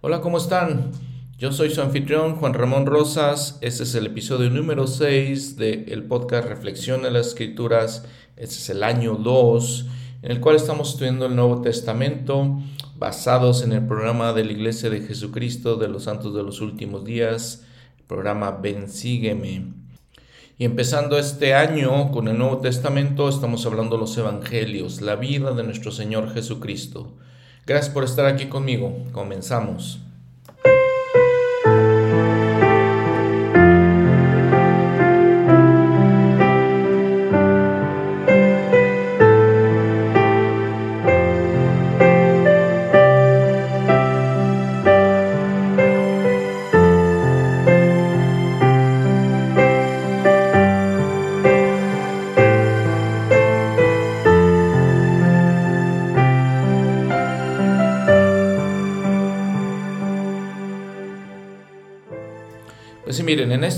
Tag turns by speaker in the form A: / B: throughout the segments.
A: Hola, ¿cómo están? Yo soy su anfitrión Juan Ramón Rosas. Este es el episodio número 6 del podcast Reflexión de las Escrituras. Este es el año 2 en el cual estamos estudiando el Nuevo Testamento basados en el programa de la Iglesia de Jesucristo de los Santos de los Últimos Días, el programa Ven Sígueme. Y empezando este año con el Nuevo Testamento estamos hablando de los Evangelios, la vida de nuestro Señor Jesucristo. Gracias por estar aquí conmigo. Comenzamos.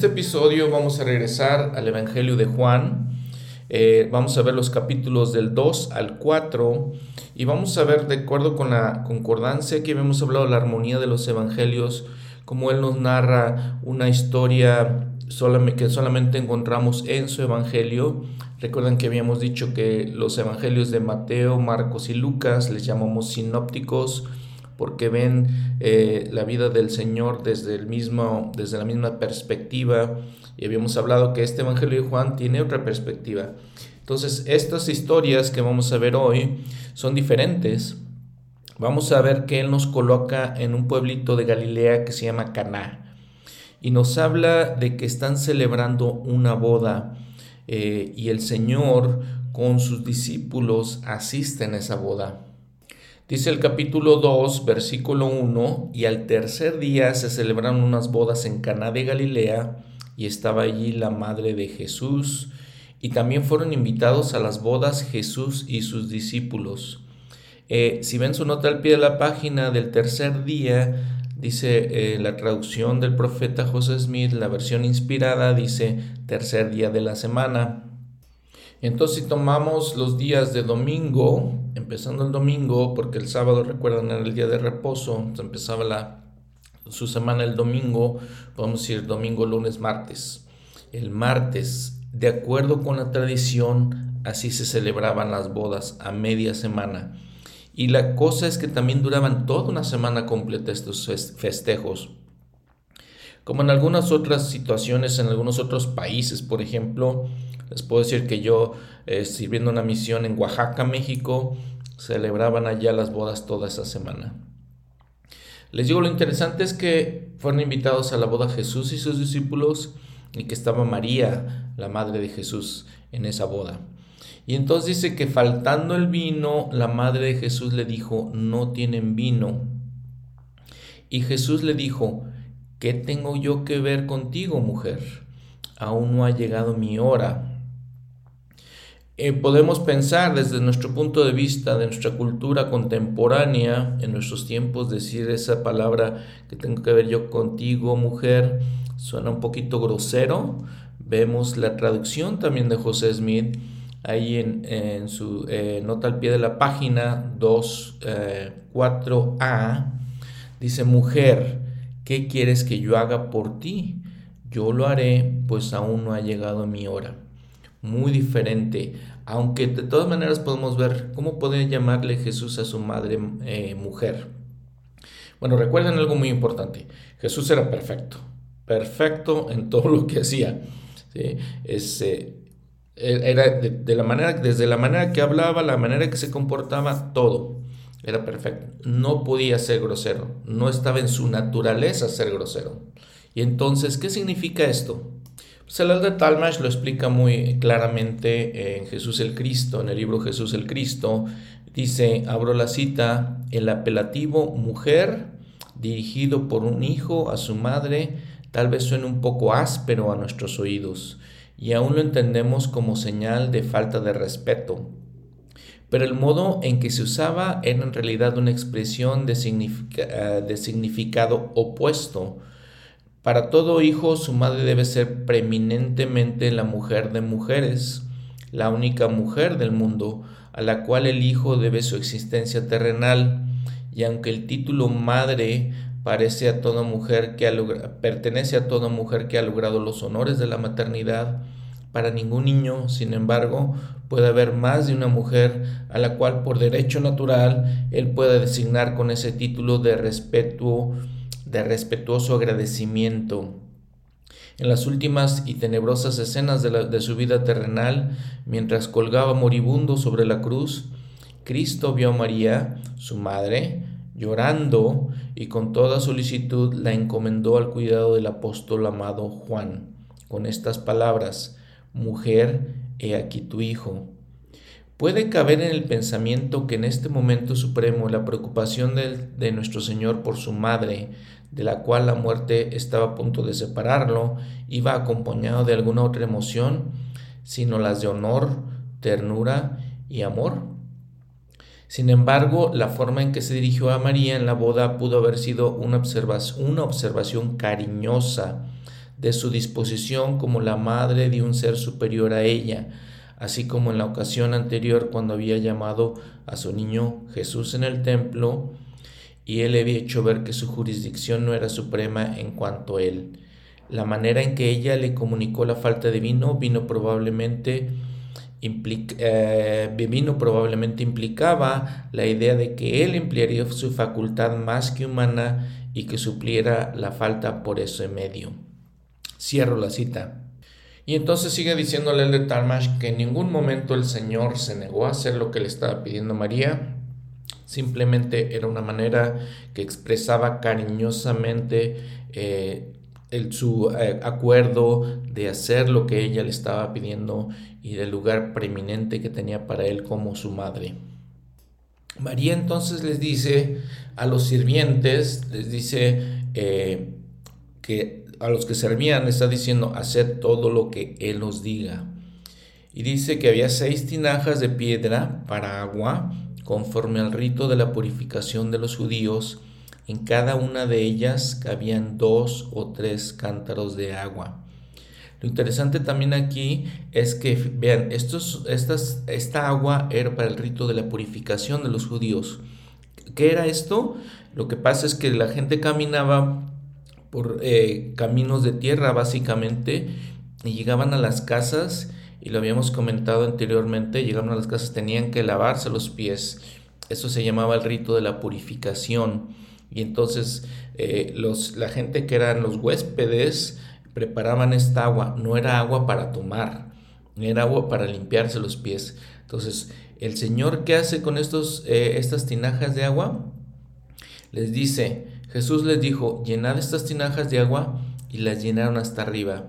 A: Este episodio vamos a regresar al Evangelio de Juan. Eh, vamos a ver los capítulos del 2 al 4 y vamos a ver, de acuerdo con la concordancia que hemos hablado, la armonía de los evangelios, como él nos narra una historia que solamente encontramos en su evangelio. Recuerden que habíamos dicho que los evangelios de Mateo, Marcos y Lucas les llamamos sinópticos porque ven eh, la vida del Señor desde, el mismo, desde la misma perspectiva. Y habíamos hablado que este Evangelio de Juan tiene otra perspectiva. Entonces, estas historias que vamos a ver hoy son diferentes. Vamos a ver que Él nos coloca en un pueblito de Galilea que se llama Caná. Y nos habla de que están celebrando una boda eh, y el Señor con sus discípulos asisten a esa boda. Dice el capítulo 2, versículo 1, y al tercer día se celebraron unas bodas en Caná de Galilea, y estaba allí la madre de Jesús, y también fueron invitados a las bodas Jesús y sus discípulos. Eh, si ven su nota al pie de la página del tercer día, dice eh, la traducción del profeta José Smith, la versión inspirada dice tercer día de la semana. Entonces si tomamos los días de domingo, empezando el domingo, porque el sábado, recuerdan, era el día de reposo, empezaba la, su semana el domingo, podemos decir domingo, lunes, martes. El martes, de acuerdo con la tradición, así se celebraban las bodas a media semana. Y la cosa es que también duraban toda una semana completa estos festejos. Como en algunas otras situaciones, en algunos otros países, por ejemplo, les puedo decir que yo, eh, sirviendo una misión en Oaxaca, México, celebraban allá las bodas toda esa semana. Les digo, lo interesante es que fueron invitados a la boda Jesús y sus discípulos y que estaba María, la madre de Jesús, en esa boda. Y entonces dice que faltando el vino, la madre de Jesús le dijo, no tienen vino. Y Jesús le dijo, ¿qué tengo yo que ver contigo, mujer? Aún no ha llegado mi hora. Eh, podemos pensar desde nuestro punto de vista, de nuestra cultura contemporánea, en nuestros tiempos, decir esa palabra que tengo que ver yo contigo, mujer, suena un poquito grosero. Vemos la traducción también de José Smith ahí en, su eh, nota al pie de la página 2.4a. Eh, dice, mujer, ¿qué quieres que yo haga por ti? Yo lo haré, pues aún no ha llegado mi hora muy diferente, aunque de todas maneras podemos ver cómo puede llamarle Jesús a su madre eh, mujer. Bueno, recuerden algo muy importante, Jesús era perfecto, perfecto en todo lo que hacía. ¿sí? Eh, era de, la manera, desde la manera que hablaba, la manera que se comportaba, todo era perfecto. No podía ser grosero, no estaba en su naturaleza ser grosero. Y entonces, ¿qué significa esto? Pues de Talmash lo explica muy claramente en Jesús el Cristo, en el libro Jesús el Cristo. Dice, abro la cita, el apelativo mujer dirigido por un hijo a su madre tal vez suene un poco áspero a nuestros oídos y aún lo entendemos como señal de falta de respeto. Pero el modo en que se usaba era en realidad una expresión de, eh, de significado opuesto para todo hijo, su madre debe ser preeminentemente la mujer de mujeres, la única mujer del mundo, a la cual el hijo debe su existencia terrenal, y aunque el título madre parece a toda mujer que ha pertenece a toda mujer que ha logrado los honores de la maternidad. Para ningún niño, sin embargo, puede haber más de una mujer a la cual por derecho natural él puede designar con ese título de respeto, de respetuoso agradecimiento. En las últimas y tenebrosas escenas de, su vida terrenal, mientras colgaba moribundo sobre la cruz, Cristo vio a María, su madre, llorando y con toda solicitud la encomendó al cuidado del apóstol amado Juan, con estas palabras, Mujer, he aquí tu hijo. Puede caber en el pensamiento que en este momento supremo la preocupación de, nuestro Señor por su madre, de la cual la muerte estaba a punto de separarlo, iba acompañado de alguna otra emoción, sino las de honor, ternura y amor. Sin embargo, la forma en que se dirigió a María en la boda pudo haber sido una observación, una observación cariñosa de su disposición como la madre de un ser superior a ella, así como en la ocasión anterior cuando había llamado a su niño Jesús en el templo y él había hecho ver que su jurisdicción no era suprema en cuanto a él. La manera en que ella le comunicó la falta de vino vino probablemente eh, vino probablemente implicaba la idea de que él emplearía su facultad más que humana y que supliera la falta por ese medio. Cierro la cita. Y entonces sigue diciéndole el de Talmash que en ningún momento el Señor se negó a hacer lo que le estaba pidiendo María, simplemente era una manera que expresaba cariñosamente eh, el, su eh, acuerdo de hacer lo que ella le estaba pidiendo y del lugar preeminente que tenía para él como su madre. María entonces les dice a los sirvientes, les dice eh, que a los que servían está diciendo hacer todo lo que él os diga. Y dice que había seis tinajas de piedra para agua, conforme al rito de la purificación de los judíos. En cada una de ellas cabían dos o tres cántaros de agua. Lo interesante también aquí es que, vean, estas, esta agua era para el rito de la purificación de los judíos. ¿Qué era esto? Lo que pasa es que la gente caminaba por eh, caminos de tierra básicamente y llegaban a las casas y lo habíamos comentado anteriormente, llegaban a las casas, tenían que lavarse los pies. Eso se llamaba el rito de la purificación. Y entonces eh, los, la gente que eran los huéspedes preparaban esta agua, no era agua para tomar, era agua para limpiarse los pies. Entonces, el Señor, ¿qué hace con estos, eh, estas tinajas de agua? Les dice, Jesús les dijo, llenad estas tinajas de agua y las llenaron hasta arriba.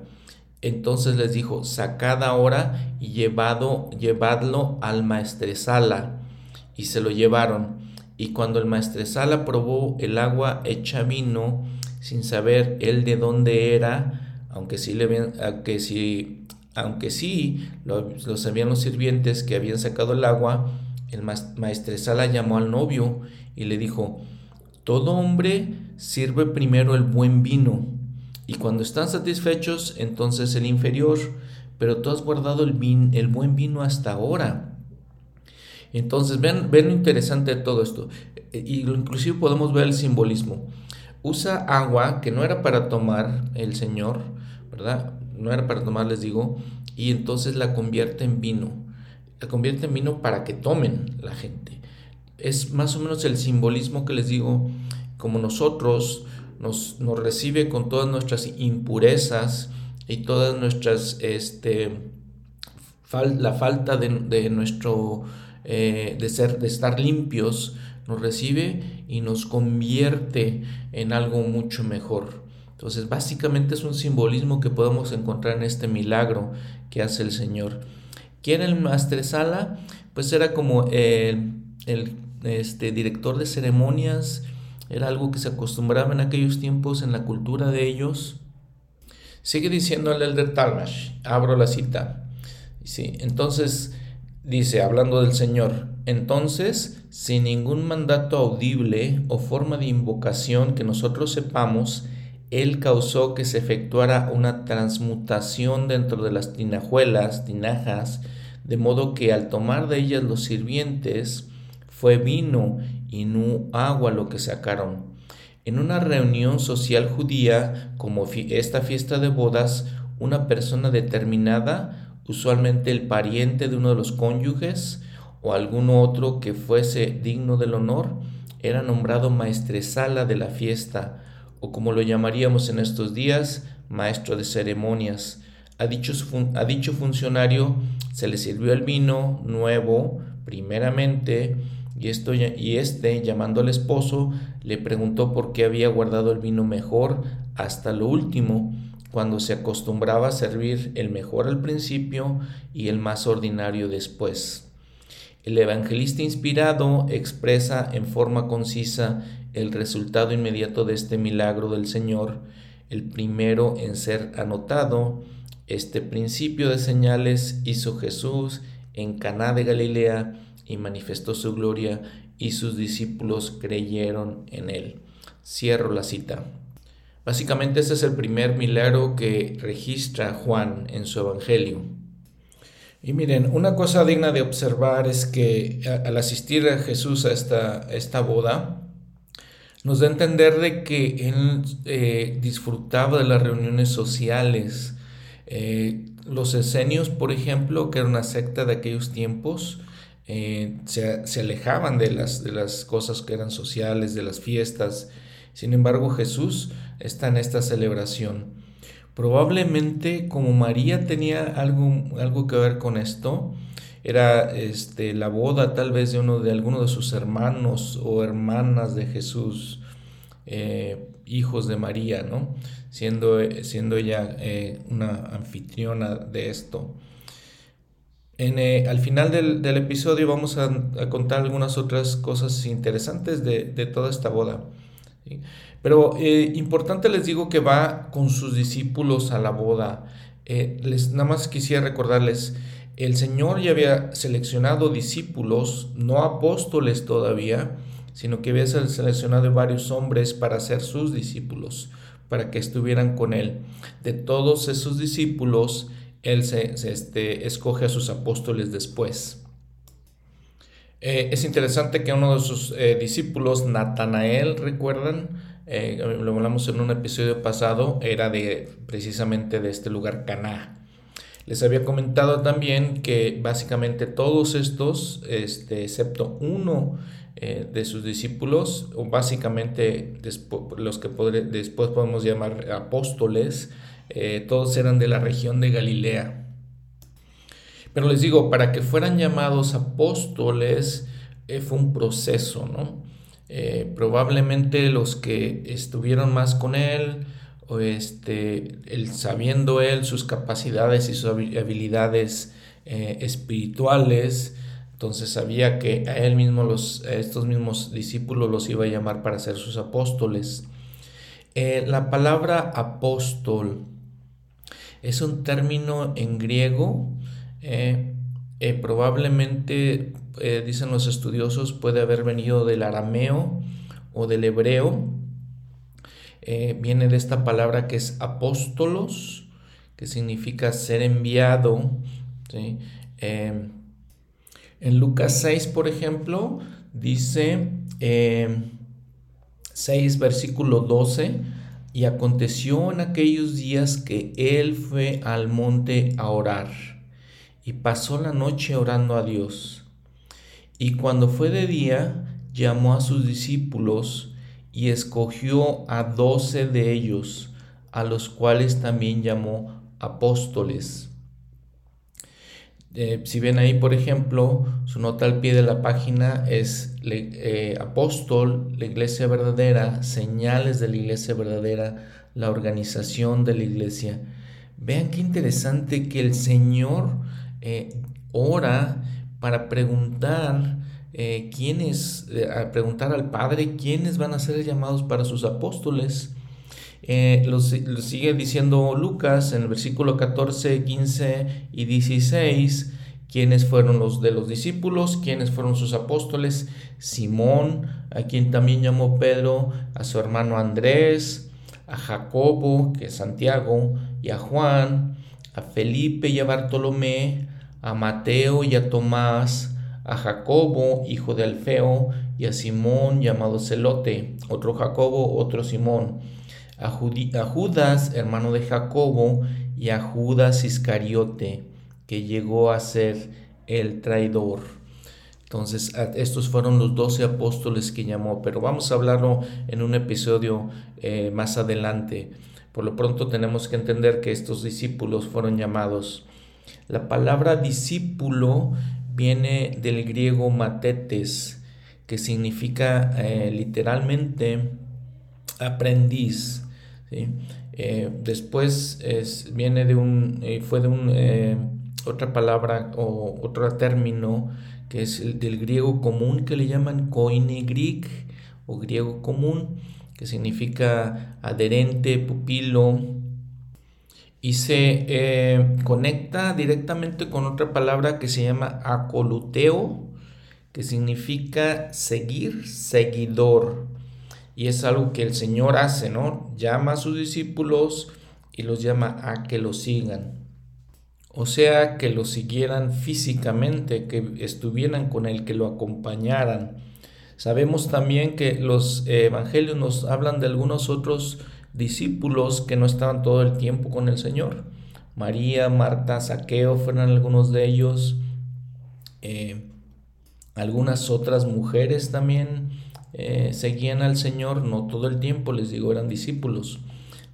A: Entonces les dijo, sacad ahora y llevado, llevadlo al maestresala. Y se lo llevaron. Y cuando el maestresala probó el agua hecha vino, sin saber él de dónde era, aunque sí, le aunque sí, aunque sí lo, sabían los sirvientes que habían sacado el agua, el maestresala llamó al novio y le dijo, todo hombre sirve primero el buen vino, y cuando están satisfechos, entonces el inferior, pero tú has guardado el, vin, el buen vino hasta ahora. Entonces, ven, lo interesante de todo esto. Y inclusive podemos ver el simbolismo. Usa agua que no era para tomar el Señor, ¿verdad? No era para tomar, les digo, y entonces la convierte en vino. La convierte en vino para que tomen la gente. Es más o menos el simbolismo que les digo, como nosotros nos, nos recibe con todas nuestras impurezas y todas nuestras, este, la falta de, nuestro, eh, de, ser, de estar limpios, nos recibe y nos convierte en algo mucho mejor. Entonces, básicamente es un simbolismo que podemos encontrar en este milagro que hace el Señor. ¿Quién el maestresala? Pues era como el este, director de ceremonias, era algo que se acostumbraba en aquellos tiempos en la cultura de ellos. Sigue diciendo el Elder Talmash, abro la cita. Sí, entonces dice, hablando del Señor, entonces, sin ningún mandato audible o forma de invocación que nosotros sepamos, él causó que se efectuara una transmutación dentro de las tinajuelas, tinajas, de modo que al tomar de ellas los sirvientes, fue vino y no agua lo que sacaron. En una reunión social judía, como esta fiesta de bodas, una persona determinada, usualmente el pariente de uno de los cónyuges o algún otro que fuese digno del honor, era nombrado maestresala de la fiesta, o como lo llamaríamos en estos días, maestro de ceremonias. A dicho, a dicho funcionario se le sirvió el vino nuevo, primeramente, y, esto, y este, llamando al esposo, le preguntó por qué había guardado el vino mejor hasta lo último, cuando se acostumbraba a servir el mejor al principio y el más ordinario después. El evangelista inspirado expresa en forma concisa el resultado inmediato de este milagro del Señor, el primero en ser anotado. Este principio de señales hizo Jesús en Caná de Galilea y manifestó su gloria y sus discípulos creyeron en él. Cierro la cita. Básicamente ese es el primer milagro que registra Juan en su evangelio. Y miren, una cosa digna de observar es que al asistir a Jesús a esta, esta boda, nos da a entender de que él eh, disfrutaba de las reuniones sociales. Eh, los esenios, por ejemplo, que era una secta de aquellos tiempos, eh, se, se, alejaban de las, de las cosas que eran sociales, de las fiestas. Sin embargo, Jesús está en esta celebración. Probablemente como María tenía algo, algo que ver con esto, era este, la boda tal vez de uno de alguno de sus hermanos o hermanas de Jesús, eh, hijos de María, ¿no? Siendo, siendo ella eh, una anfitriona de esto. Eh, al final del, episodio vamos a, contar algunas otras cosas interesantes de, toda esta boda. Pero importante les digo que va con sus discípulos a la boda. les, nada más quisiera recordarles, el Señor ya había seleccionado discípulos, no apóstoles todavía, sino que había seleccionado varios hombres para ser sus discípulos, para que estuvieran con Él. De todos esos discípulos, Él se, este, escoge a sus apóstoles después. Eh, es interesante que uno de sus eh, discípulos, Natanael, recuerdan, eh, lo hablamos en un episodio pasado, era de precisamente de este lugar Caná. Les había comentado también que básicamente todos estos, este, excepto uno de sus discípulos, o básicamente los que después podemos llamar apóstoles, eh, todos eran de la región de Galilea. Pero les digo, para que fueran llamados apóstoles eh, fue un proceso, ¿no? probablemente los que estuvieron más con él, este, el, sabiendo él sus capacidades y sus habilidades eh, espirituales, entonces sabía que a él mismo, los, estos mismos discípulos los iba a llamar para ser sus apóstoles. Eh, la palabra apóstol es un término en griego, eh, probablemente, dicen los estudiosos, puede haber venido del arameo o del hebreo, eh, viene de esta palabra que es apóstolos, que significa ser enviado. En Lucas 6, por ejemplo, dice 6, em, versículo 12, y aconteció en aquellos días que él fue al monte a orar, y pasó la noche orando a Dios. Y cuando fue de día, llamó a sus discípulos, y escogió a doce de ellos, a los cuales también llamó apóstoles. Eh, si ven ahí, por ejemplo, su nota al pie de la página es eh, apóstol, la iglesia verdadera, señales de la iglesia verdadera, la organización de la iglesia. Vean qué interesante que el Señor eh, ora para preguntar quiénes, a preguntar al Padre quiénes van a ser llamados para sus apóstoles. Eh, lo, sigue diciendo Lucas en el versículo 14, 15 y 16, quiénes fueron los de los discípulos, quiénes fueron sus apóstoles, Simón, a quien también llamó Pedro, a su hermano Andrés, a Jacobo, que es Santiago, y a Juan, a Felipe y a Bartolomé, a Mateo y a Tomás, a Jacobo, hijo de Alfeo, y a Simón llamado Celote, otro Jacobo, otro Simón, a, Judas, hermano de Jacobo, y a Judas Iscariote, que llegó a ser el traidor. Entonces, estos fueron los doce apóstoles que llamó, pero vamos a hablarlo en un episodio eh, más adelante. Por lo pronto tenemos que entender que estos discípulos fueron llamados. La palabra discípulo viene del griego matetes, que significa eh, literalmente aprendiz. Eh, después viene de un, eh, fue de un, otra palabra o otro término que es el del griego común que le llaman koine o griego común, que significa adherente, pupilo, y se eh, conecta directamente con otra palabra que se llama acoluteo, que significa seguir, seguidor. Y es algo que el Señor hace, ¿no? Llama a sus discípulos y los llama a que lo sigan. O sea, que lo siguieran físicamente, que estuvieran con él, que lo acompañaran. Sabemos también que los evangelios nos hablan de algunos otros discípulos que no estaban todo el tiempo con el Señor. María, Marta, Saqueo fueron algunos de ellos. Eh, algunas otras mujeres también eh, seguían al Señor, no todo el tiempo, les digo, eran discípulos.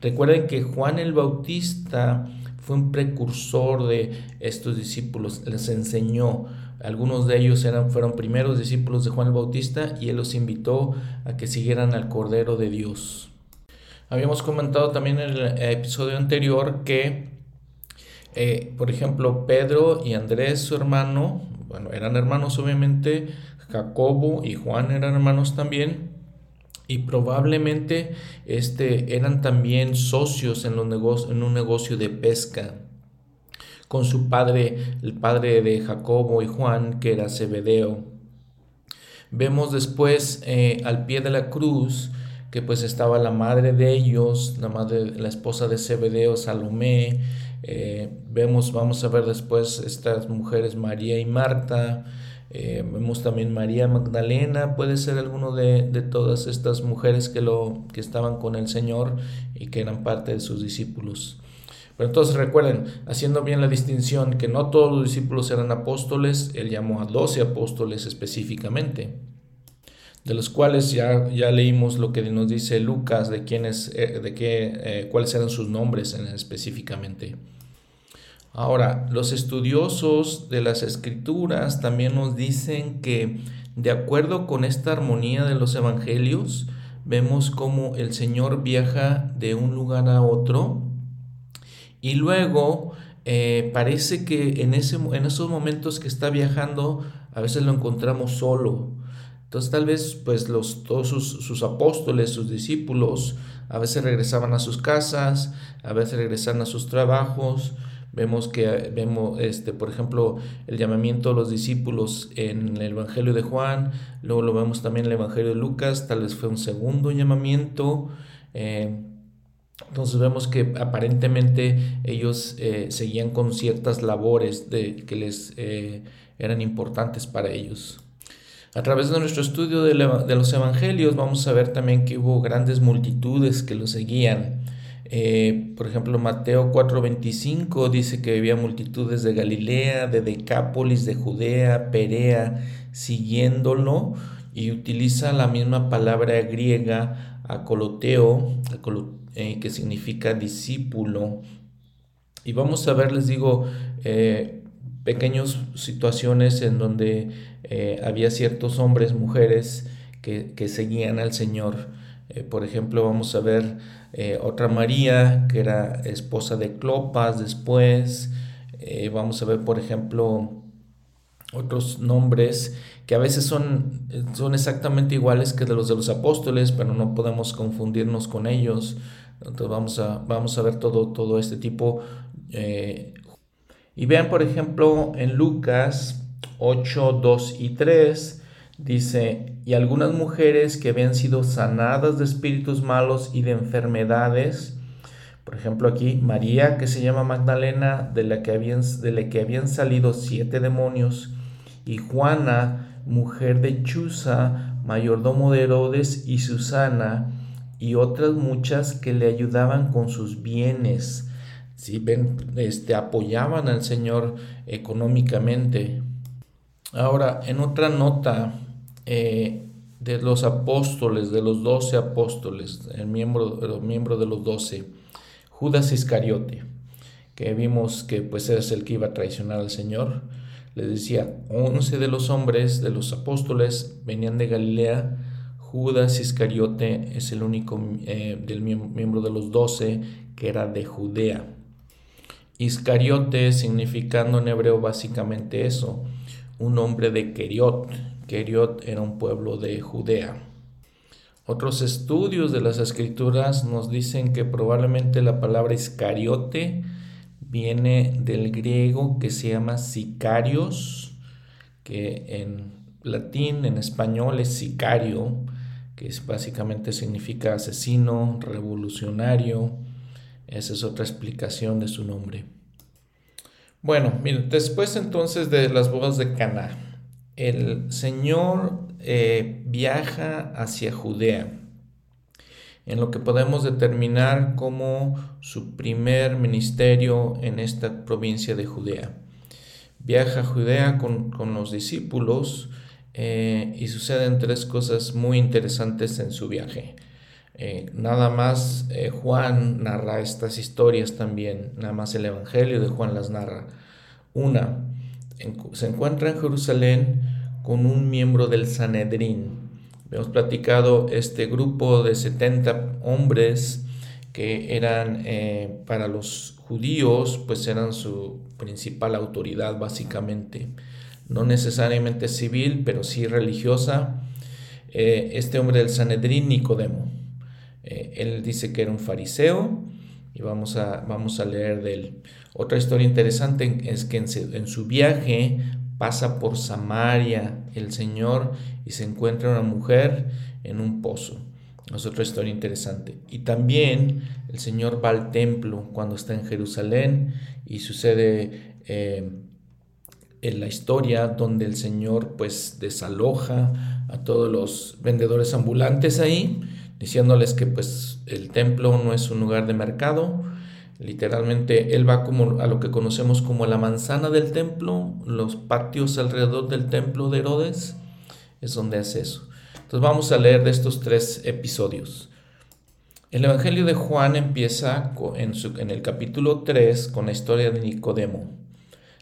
A: Recuerden que Juan el Bautista fue un precursor de estos discípulos, les enseñó. Algunos de ellos eran, fueron primeros discípulos de Juan el Bautista y él los invitó a que siguieran al Cordero de Dios. Habíamos comentado también en el episodio anterior que, eh, por ejemplo, Pedro y Andrés, su hermano, bueno, eran hermanos obviamente, Jacobo y Juan eran hermanos también, y probablemente este, eran también socios en, los en un negocio de pesca con su padre, el padre de Jacobo y Juan, que era Zebedeo. Vemos después eh, al pie de la cruz que pues estaba la madre de ellos, la madre, la esposa de Zebedeo, Salomé. Eh, vemos, vamos a ver después estas mujeres María y Marta. Vemos también María Magdalena, puede ser alguno de, de, todas estas mujeres que, lo, que estaban con el Señor y que eran parte de sus discípulos. Pero entonces recuerden, haciendo bien la distinción que no todos los discípulos eran apóstoles, él llamó a doce apóstoles específicamente de los cuales ya, ya leímos lo que nos dice Lucas de quiénes, eh, de qué, eh, cuáles eran sus nombres específicamente. Ahora, los estudiosos de las escrituras también nos dicen que de acuerdo con esta armonía de los evangelios, vemos cómo el Señor viaja de un lugar a otro y luego eh, parece que en, ese, en esos momentos que está viajando a veces lo encontramos solo entonces tal vez pues los, todos sus, apóstoles, sus discípulos, a veces regresaban a sus casas, a veces regresaban a sus trabajos. Vemos que, vemos, este, por ejemplo, el llamamiento a los discípulos en el Evangelio de Juan, luego lo vemos también en el Evangelio de Lucas, tal vez fue un segundo llamamiento. Eh, entonces vemos que aparentemente ellos eh, seguían con ciertas labores de, que les eh, eran importantes para ellos. A través de nuestro estudio de, los evangelios vamos a ver también que hubo grandes multitudes que lo seguían. Eh, por ejemplo, Mateo 4:25 dice que había multitudes de Galilea, de Decápolis, de Judea, Perea, siguiéndolo y utiliza la misma palabra griega acoloteo, eh, que significa discípulo. Y vamos a ver, les digo, eh, pequeñas situaciones en donde había ciertos hombres, mujeres que, seguían al Señor. Por ejemplo, vamos a ver eh, otra María, que era esposa de Clopas después. vamos a ver, por ejemplo, otros nombres que a veces son, son exactamente iguales que de los de los apóstoles, pero no podemos confundirnos con ellos. Entonces vamos a, vamos a ver todo, todo este tipo y vean, por ejemplo, en Lucas 8, 2 y 3, dice, y algunas mujeres que habían sido sanadas de espíritus malos y de enfermedades, por ejemplo aquí María, que se llama Magdalena, de la que habían, de la que habían salido siete demonios, y Juana, mujer de Chuza, mayordomo de Herodes, y Susana, y otras muchas que le ayudaban con sus bienes. Si ven, este, apoyaban al Señor económicamente. Ahora, en otra nota eh, de los apóstoles, de los doce apóstoles, el miembro, de los doce, Judas Iscariote, que vimos que pues es el que iba a traicionar al Señor, le decía, once de los hombres, de los apóstoles, venían de Galilea, Judas Iscariote es el único eh, del miembro de los doce que era de Judea. Iscariote significando en hebreo básicamente eso, un hombre de Keriot. Keriot era un pueblo de Judea. Otros estudios de las escrituras nos dicen que probablemente la palabra Iscariote viene del griego que se llama sicarios, que en latín, en español es sicario, que básicamente significa asesino, revolucionario. Esa es otra explicación de su nombre. Bueno, después entonces de las bodas de Cana, el Señor eh, viaja hacia Judea, en lo que podemos determinar como su primer ministerio en esta provincia de Judea. Viaja a Judea con, con los discípulos, eh, y suceden tres cosas muy interesantes en su viaje. Eh, nada más Juan narra estas historias también, nada más el Evangelio de Juan las narra. Una, se encuentra en Jerusalén con un miembro del Sanedrín. Hemos platicado este grupo de 70 hombres que eran para los judíos, pues eran su principal autoridad básicamente no necesariamente civil, pero sí religiosa, eh, este hombre del Sanedrín, Nicodemo. Eh, él dice que era un fariseo y vamos a, vamos a leer de él. Otra historia interesante es que en, su viaje pasa por Samaria el Señor y se encuentra una mujer en un pozo. Es otra historia interesante. Y también el Señor va al templo cuando está en Jerusalén y sucede eh, en la historia donde el Señor pues desaloja a todos los vendedores ambulantes ahí, diciéndoles que pues el templo no es un lugar de mercado. Literalmente él va como a lo que conocemos como la manzana del templo, los patios alrededor del templo de Herodes, es donde hace eso. Entonces vamos a leer de estos tres episodios. El Evangelio de Juan empieza en, en el capítulo 3 con la historia de Nicodemo.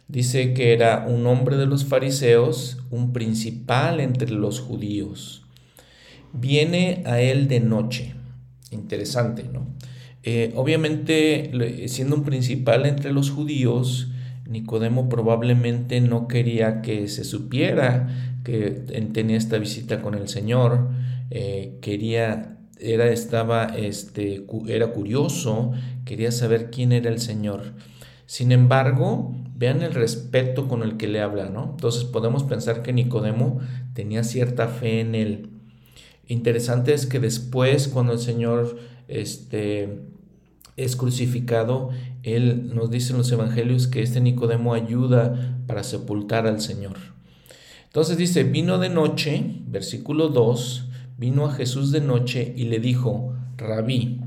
A: Dice que era un hombre de los fariseos, un principal entre los judíos. Viene a él de noche. Interesante, ¿no? Eh, obviamente, siendo un principal entre los judíos, Nicodemo probablemente no quería que se supiera que tenía esta visita con el Señor. Eh, quería, era, estaba, este, era curioso, quería saber quién era el Señor. Sin embargo, vean el respeto con el que le habla, ¿no? Entonces podemos pensar que Nicodemo tenía cierta fe en él. Interesante es que después, cuando el Señor este, es crucificado, él nos dice en los evangelios que este Nicodemo ayuda para sepultar al Señor. Entonces dice, vino de noche, versículo 2, vino a Jesús de noche y le dijo, rabí,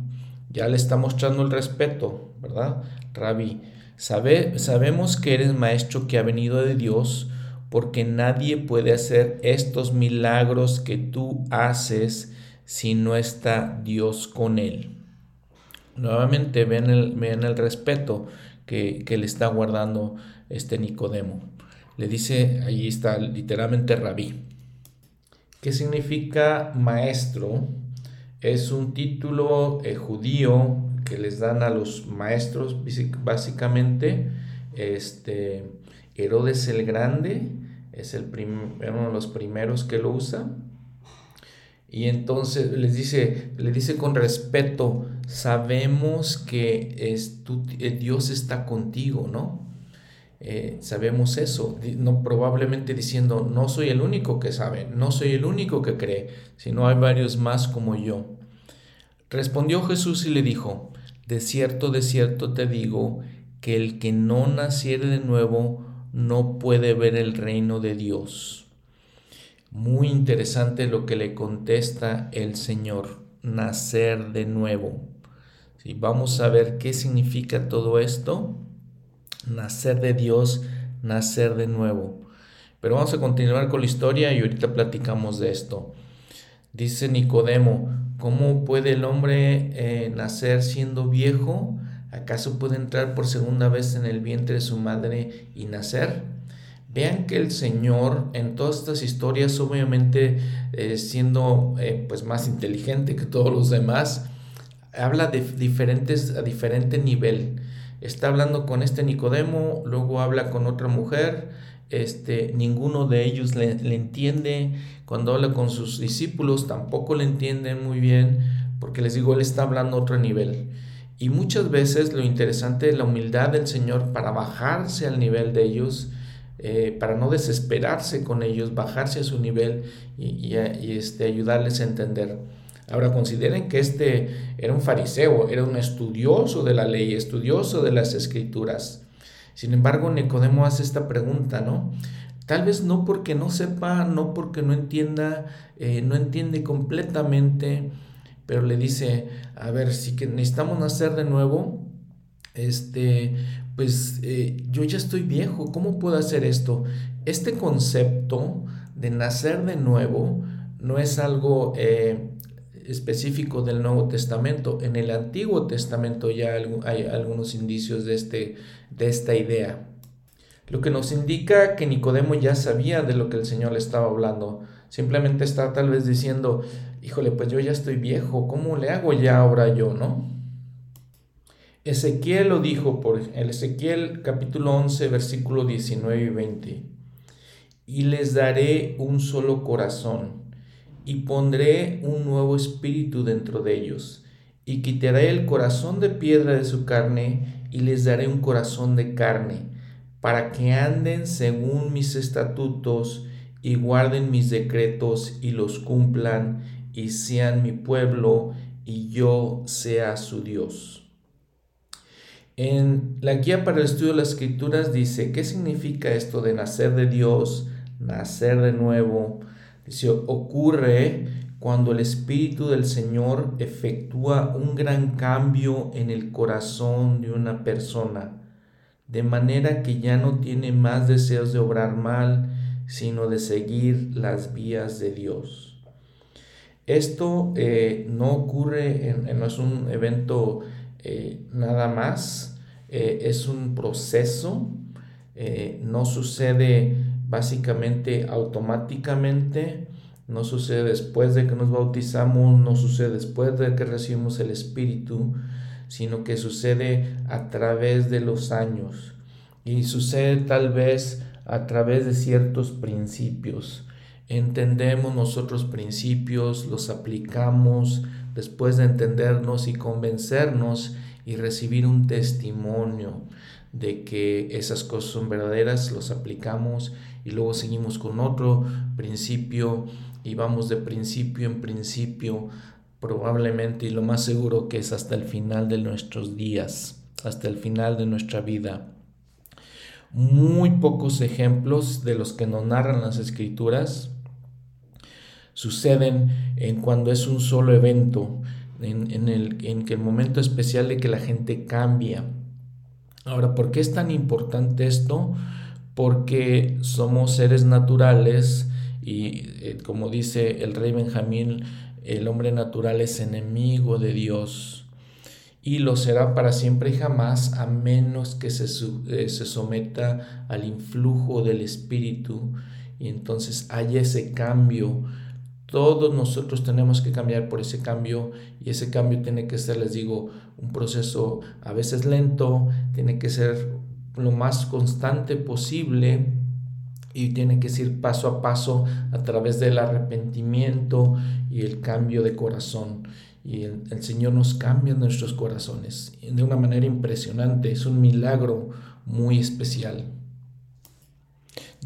A: ya le está mostrando el respeto, ¿verdad? Rabí, sabemos que eres maestro que ha venido de Dios, porque nadie puede hacer estos milagros que tú haces si no está Dios con él. Nuevamente ven el, el respeto que, que, le está guardando este Nicodemo. Le dice, ahí está literalmente rabí. ¿Qué significa maestro? Es un título eh, judío que les dan a los maestros, básicamente, este, Herodes el Grande es el uno de los primeros que lo usa. Y entonces les dice, le dice con respeto, sabemos que es, eh, Dios está contigo, ¿no? Eh, sabemos eso, no probablemente diciendo, no soy el único que sabe, no soy el único que cree, sino hay varios más como yo. Respondió Jesús y le dijo, de cierto, de cierto te digo, que el que no naciere de nuevo no puede ver el reino de Dios. Muy interesante lo que le contesta el Señor, nacer de nuevo. Vamos a ver qué significa todo esto. Nacer de Dios, nacer de nuevo. Pero vamos a continuar con la historia y ahorita platicamos de esto. Dice Nicodemo, ¿cómo puede el hombre eh, nacer siendo viejo? ¿Acaso puede entrar por segunda vez en el vientre de su madre y nacer? Vean que el Señor en todas estas historias, obviamente eh, siendo eh, pues más inteligente que todos los demás, habla de diferentes, a diferente nivel. Está hablando con este Nicodemo, luego habla con otra mujer, este, ninguno de ellos le, entiende. Cuando habla con sus discípulos tampoco le entienden muy bien, porque les digo, él está hablando a otro nivel. Y muchas veces lo interesante es la humildad del Señor para bajarse al nivel de ellos, eh, para no desesperarse con ellos, bajarse a su nivel y, este, ayudarles a entender. Ahora consideren que este era un fariseo, era un estudioso de la ley, estudioso de las escrituras. Sin embargo, Nicodemo hace esta pregunta, ¿no? Tal vez no porque no sepa, no porque no entienda, eh, no entiende completamente pero le dice, a ver, si que necesitamos nacer de nuevo, este, pues eh, yo ya estoy viejo, ¿cómo puedo hacer esto? Este concepto de nacer de nuevo no es algo eh, específico del Nuevo Testamento. En el Antiguo Testamento ya hay algunos indicios de, este, de esta idea. Lo que nos indica que Nicodemo ya sabía de lo que el Señor le estaba hablando. Simplemente está tal vez diciendo, híjole, pues yo ya estoy viejo, ¿cómo le hago ya ahora yo, no? Ezequiel lo dijo por el Ezequiel capítulo 11, versículo 19 y 20. Y les daré un solo corazón, y pondré un nuevo espíritu dentro de ellos, y quitaré el corazón de piedra de su carne, y les daré un corazón de carne, para que anden según mis estatutos, y guarden mis decretos, y los cumplan, y sean mi pueblo y yo sea su Dios. En la guía para el estudio de las escrituras dice, ¿qué significa esto de nacer de Dios, nacer de nuevo? Dice, ocurre cuando el Espíritu del Señor efectúa un gran cambio en el corazón de una persona, de manera que ya no tiene más deseos de obrar mal, sino de seguir las vías de Dios. Esto eh, no ocurre, no es un evento eh, nada más, eh, es un proceso, no sucede básicamente automáticamente, no sucede después de que nos bautizamos, no sucede después de que recibimos el Espíritu, sino que sucede a través de los años. Y sucede tal vez a través de ciertos principios entendemos nosotros principios, los aplicamos después de entendernos y convencernos y recibir un testimonio de que esas cosas son verdaderas, los aplicamos y luego seguimos con otro principio y vamos de principio en principio probablemente y lo más seguro que es hasta el final de nuestros días, hasta el final de nuestra vida. Muy pocos ejemplos de los que nos narran las escrituras suceden en cuando es un solo evento, en, el, en que el momento especial de que la gente cambia. Ahora, ¿por qué es tan importante esto? Porque somos seres naturales y eh, como dice el rey Benjamín, el hombre natural es enemigo de Dios y lo será para siempre y jamás a menos que se, eh, se someta al influjo del Espíritu y entonces haya ese cambio todos nosotros tenemos que cambiar por ese cambio y ese cambio tiene que ser, les digo, un proceso a veces lento, tiene que ser lo más constante posible y tiene que ser paso a paso a través del arrepentimiento y el cambio de corazón. Y el, el Señor nos cambia nuestros corazones de una manera impresionante, es un milagro muy especial.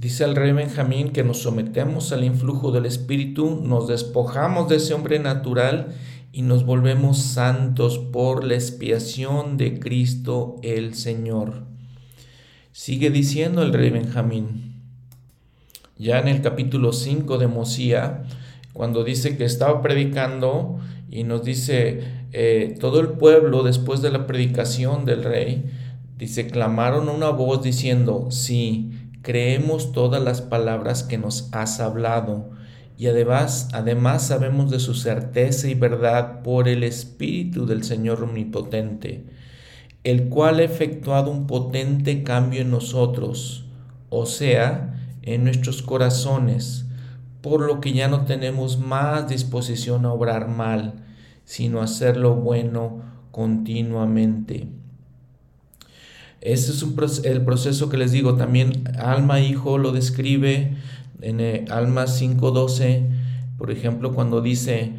A: Dice el rey Benjamín que nos sometemos al influjo del Espíritu, nos despojamos de ese hombre natural y nos volvemos santos por la expiación de Cristo el Señor. Sigue diciendo el rey Benjamín. Ya en el capítulo 5 de Mosía, cuando dice que estaba predicando y nos dice, eh, todo el pueblo después de la predicación del rey, dice, clamaron una voz diciendo, sí, creemos todas las palabras que nos has hablado y además, además sabemos de su certeza y verdad por el Espíritu del Señor Omnipotente, el cual ha efectuado un potente cambio en nosotros, o sea, en nuestros corazones, por lo que ya no tenemos más disposición a obrar mal, sino a hacer lo bueno continuamente. Ese es el proceso que les digo, también alma hijo lo describe en eh, Alma 5.12, por ejemplo, cuando dice,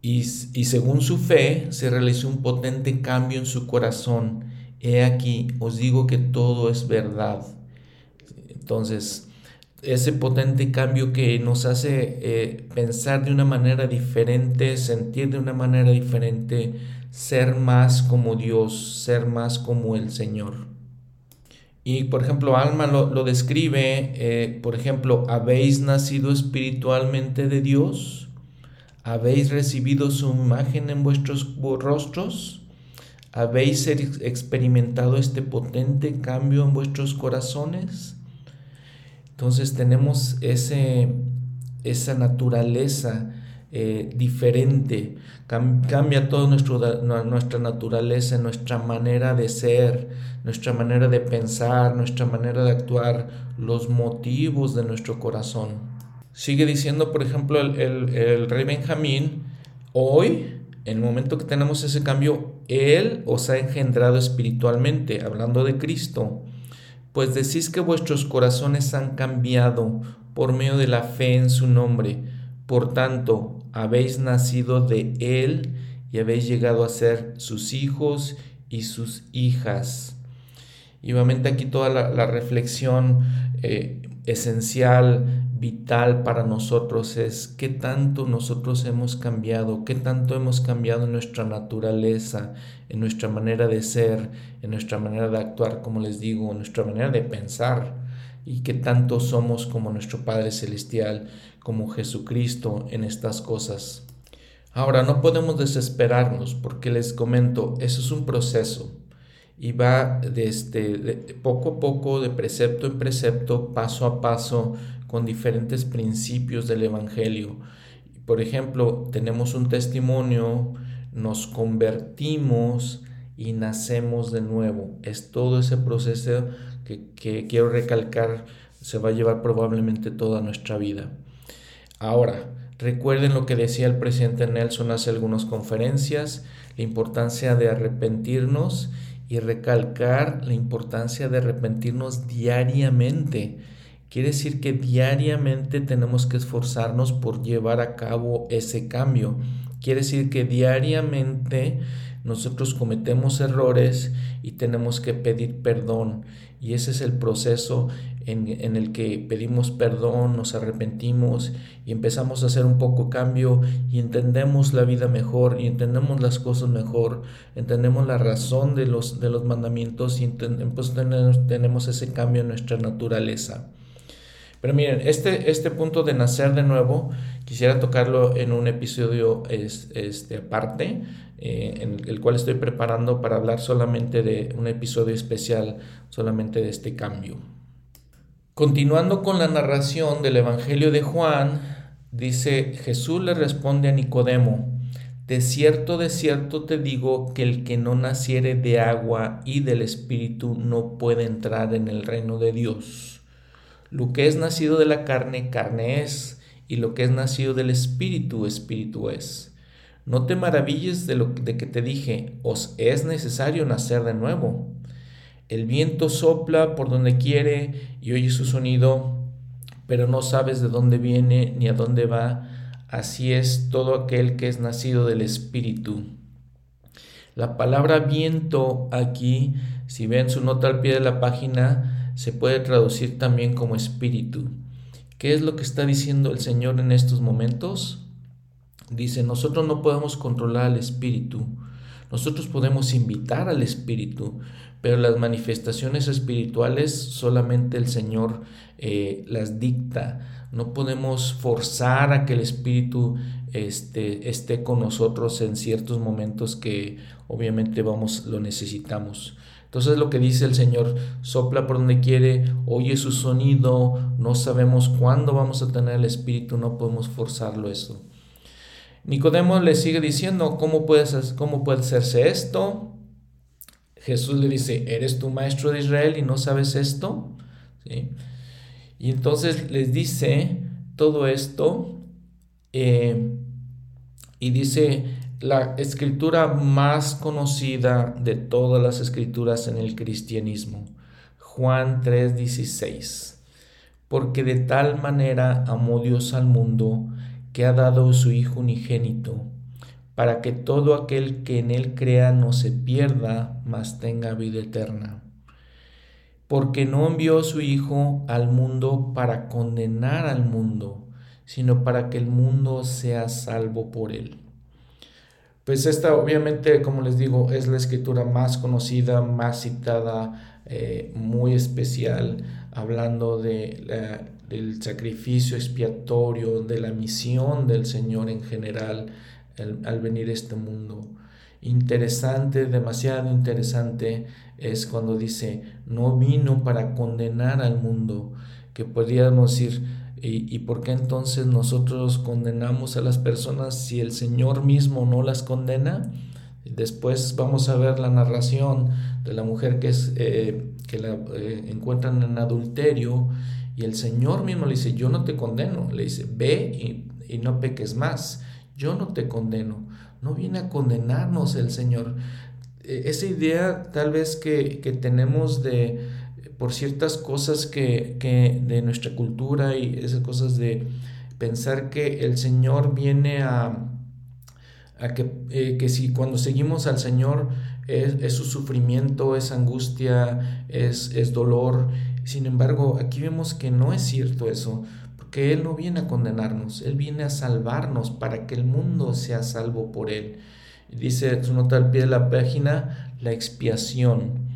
A: y, según su fe se realizó un potente cambio en su corazón. He aquí, os digo que todo es verdad. Entonces, ese potente cambio que nos hace eh, pensar de una manera diferente, sentir de una manera diferente, ser más como Dios, ser más como el Señor. Y por ejemplo, Alma lo, describe, eh, por ejemplo, habéis nacido espiritualmente de Dios, habéis recibido su imagen en vuestros rostros, habéis experimentado este potente cambio en vuestros corazones. Entonces tenemos ese, esa naturaleza eh, diferente, cambia toda nuestra naturaleza, nuestra manera de ser, nuestra manera de pensar, nuestra manera de actuar, los motivos de nuestro corazón. Sigue diciendo, por ejemplo, el, el rey Benjamín, hoy, en el momento que tenemos ese cambio, Él os ha engendrado espiritualmente, hablando de Cristo, pues decís que vuestros corazones han cambiado por medio de la fe en su nombre. Por tanto, habéis nacido de Él y habéis llegado a ser sus hijos y sus hijas. Y obviamente aquí toda la, reflexión eh, esencial, vital para nosotros es qué tanto nosotros hemos cambiado, qué tanto hemos cambiado en nuestra naturaleza, en nuestra manera de ser, en nuestra manera de actuar, como les digo, en nuestra manera de pensar y qué tanto somos como nuestro Padre Celestial, como Jesucristo en estas cosas. Ahora, no podemos desesperarnos porque les comento, eso es un proceso y va desde este, poco a poco, de precepto en precepto, paso a paso, con diferentes principios del Evangelio. Por ejemplo, tenemos un testimonio, nos convertimos y nacemos de nuevo. Es todo ese proceso que, quiero recalcar se va a llevar probablemente toda nuestra vida. Ahora, recuerden lo que decía el presidente Nelson hace algunas conferencias, la importancia de arrepentirnos y recalcar la importancia de arrepentirnos diariamente. Quiere decir que diariamente tenemos que esforzarnos por llevar a cabo ese cambio. Quiere decir que diariamente nosotros cometemos errores y tenemos que pedir perdón. Y ese es el proceso en, el que pedimos perdón, nos arrepentimos y empezamos a hacer un poco cambio y entendemos la vida mejor y entendemos las cosas mejor, entendemos la razón de los, de los mandamientos y pues tenemos, ese cambio en nuestra naturaleza. Pero miren, este, este punto de nacer de nuevo, quisiera tocarlo en un episodio este, aparte, eh, en el cual estoy preparando para hablar solamente de un episodio especial, solamente de este cambio. Continuando con la narración del Evangelio de Juan, dice, Jesús le responde a Nicodemo, de cierto, de cierto te digo que el que no naciere de agua y del Espíritu no puede entrar en el reino de Dios. Lo que es nacido de la carne, carne es, y lo que es nacido del espíritu, espíritu es. No te maravilles de lo de que te dije, os es necesario nacer de nuevo. El viento sopla por donde quiere y oye su sonido, pero no sabes de dónde viene ni a dónde va. Así es todo aquel que es nacido del espíritu. La palabra viento aquí, si ven su nota al pie de la página, se puede traducir también como espíritu. ¿Qué es lo que está diciendo el Señor en estos momentos? Dice, nosotros no podemos controlar al espíritu, Nosotros podemos invitar al Espíritu, pero las manifestaciones espirituales solamente el Señor eh, las dicta. No podemos forzar a que el Espíritu este, esté con nosotros en ciertos momentos que obviamente vamos, lo necesitamos. Entonces lo que dice el Señor, sopla por donde quiere, oye su sonido, no sabemos cuándo vamos a tener el Espíritu, no podemos forzarlo eso. Nicodemo le sigue diciendo, ¿cómo, puedes, cómo puede hacerse esto? Jesús le dice, ¿eres tu maestro de Israel y no sabes esto? Y entonces les dice todo esto eh, y dice, la escritura más conocida de todas las escrituras en el cristianismo, Juan 3:16, porque de tal manera amó Dios al mundo, que ha dado su Hijo unigénito, para que todo aquel que en él crea no se pierda, mas tenga vida eterna. Porque no envió su Hijo al mundo para condenar al mundo, sino para que el mundo sea salvo por él. Pues esta obviamente, como les digo, es la escritura más conocida, más citada, eh, muy especial, hablando de del sacrificio expiatorio, de la misión del Señor en general al venir a este mundo. Interesante, demasiado interesante es cuando dice, no vino para condenar al mundo, que podríamos decir, ¿y, ¿y por qué entonces nosotros condenamos a las personas si el Señor mismo no las condena? Después vamos a ver la narración de la mujer que, es, eh, que la eh, encuentran en adulterio y el Señor mismo le dice, yo no te condeno. Le dice, ve y, no peques más. Yo no te condeno. No viene a condenarnos el Señor. E, esa idea tal vez que, que tenemos de, por ciertas cosas que, que, de nuestra cultura y esas cosas de pensar que el Señor viene a, a que, eh, que si cuando seguimos al Señor es, es su sufrimiento, es angustia, es, es dolor sin embargo, aquí vemos que no es cierto eso, porque Él no viene a condenarnos, Él viene a salvarnos para que el mundo sea salvo por Él. Dice su nota al pie de la página, la expiación.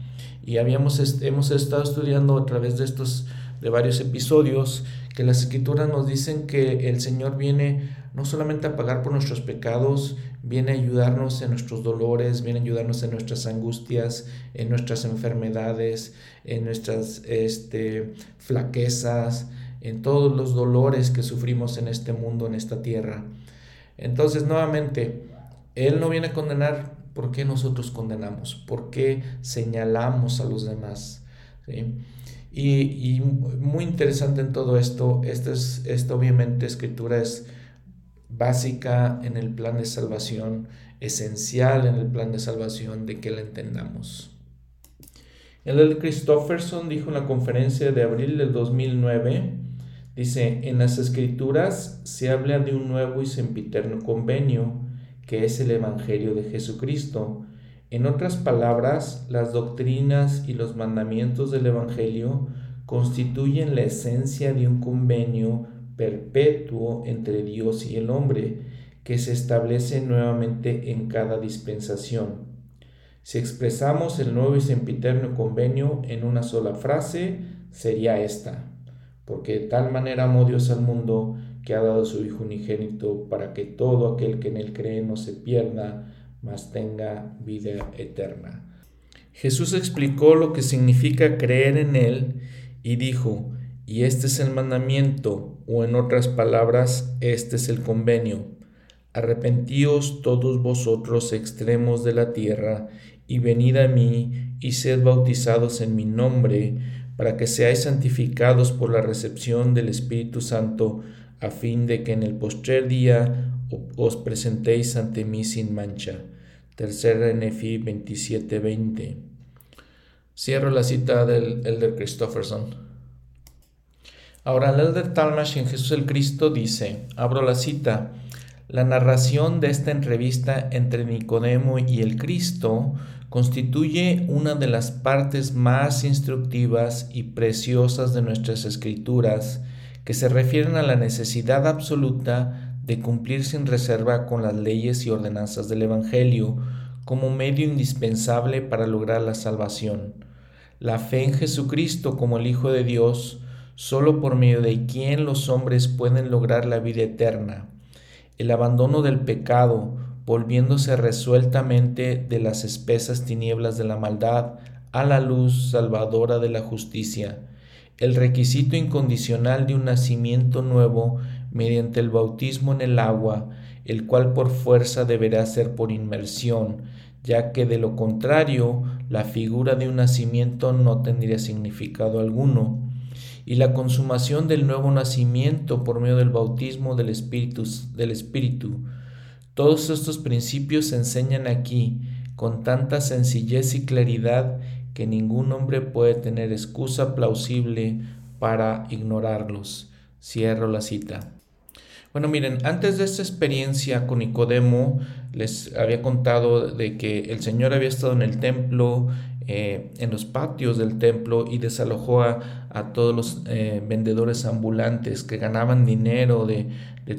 A: Y habíamos, hemos estado estudiando a través de estos, de varios episodios, que las escrituras nos dicen que el Señor viene no solamente a pagar por nuestros pecados, viene a ayudarnos en nuestros dolores, viene a ayudarnos en nuestras angustias, en nuestras enfermedades, en nuestras este, flaquezas, en todos los dolores que sufrimos en este mundo, en esta tierra. Entonces, nuevamente, Él no viene a condenar, ¿por qué nosotros condenamos? ¿Por qué señalamos a los demás? Y, muy interesante en todo esto, esta, es, esta obviamente escritura es básica en el plan de salvación, esencial en el plan de salvación, de que la entendamos. El Christofferson dijo en la conferencia de abril del 2009, dice, en las escrituras se habla de un nuevo y sempiterno convenio, que es el Evangelio de Jesucristo. En otras palabras, las doctrinas y los mandamientos del Evangelio constituyen la esencia de un convenio perpetuo entre Dios y el hombre, que se establece nuevamente en cada dispensación. Si expresamos el nuevo y sempiterno convenio en una sola frase, sería esta, porque de tal manera amó Dios al mundo que ha dado su Hijo unigénito para que todo aquel que en él cree no se pierda, mas tenga vida eterna. Jesús explicó lo que significa creer en Él y dijo, y este es el mandamiento, o en otras palabras, este es el convenio. Arrepentíos todos vosotros extremos de la tierra, y venid a mí, y sed bautizados en mi nombre, para que seáis santificados por la recepción del Espíritu Santo, a fin de que en el postrer día os presentéis ante mí sin mancha. Tercera Nefi 27:20. Cierro la cita del Elder Christofferson. Ahora el Elder Talmash en Jesús el Cristo dice, abro la cita, la narración de esta entrevista entre Nicodemo y el Cristo constituye una de las partes más instructivas y preciosas de nuestras escrituras que se refieren a la necesidad absoluta de cumplir sin reserva con las leyes y ordenanzas del Evangelio, como medio indispensable para lograr la salvación. La fe en Jesucristo como el Hijo de Dios, solo por medio de quien los hombres pueden lograr la vida eterna. El abandono del pecado, volviéndose resueltamente de las espesas tinieblas de la maldad a la luz salvadora de la justicia. El requisito incondicional de un nacimiento nuevo mediante el bautismo en el agua, el cual por fuerza deberá ser por inmersión, ya que de lo contrario la figura de un nacimiento no tendría significado alguno, y la consumación del nuevo nacimiento por medio del bautismo del Espíritu. Del Espíritu. Todos estos principios se enseñan aquí con tanta sencillez y claridad que ningún hombre puede tener excusa plausible para ignorarlos. Cierro la cita. Bueno, miren, antes de esta experiencia con Nicodemo, les había contado de que el Señor había estado en el templo, eh, en los patios del templo y desalojó a, todos los eh, vendedores ambulantes que ganaban dinero de,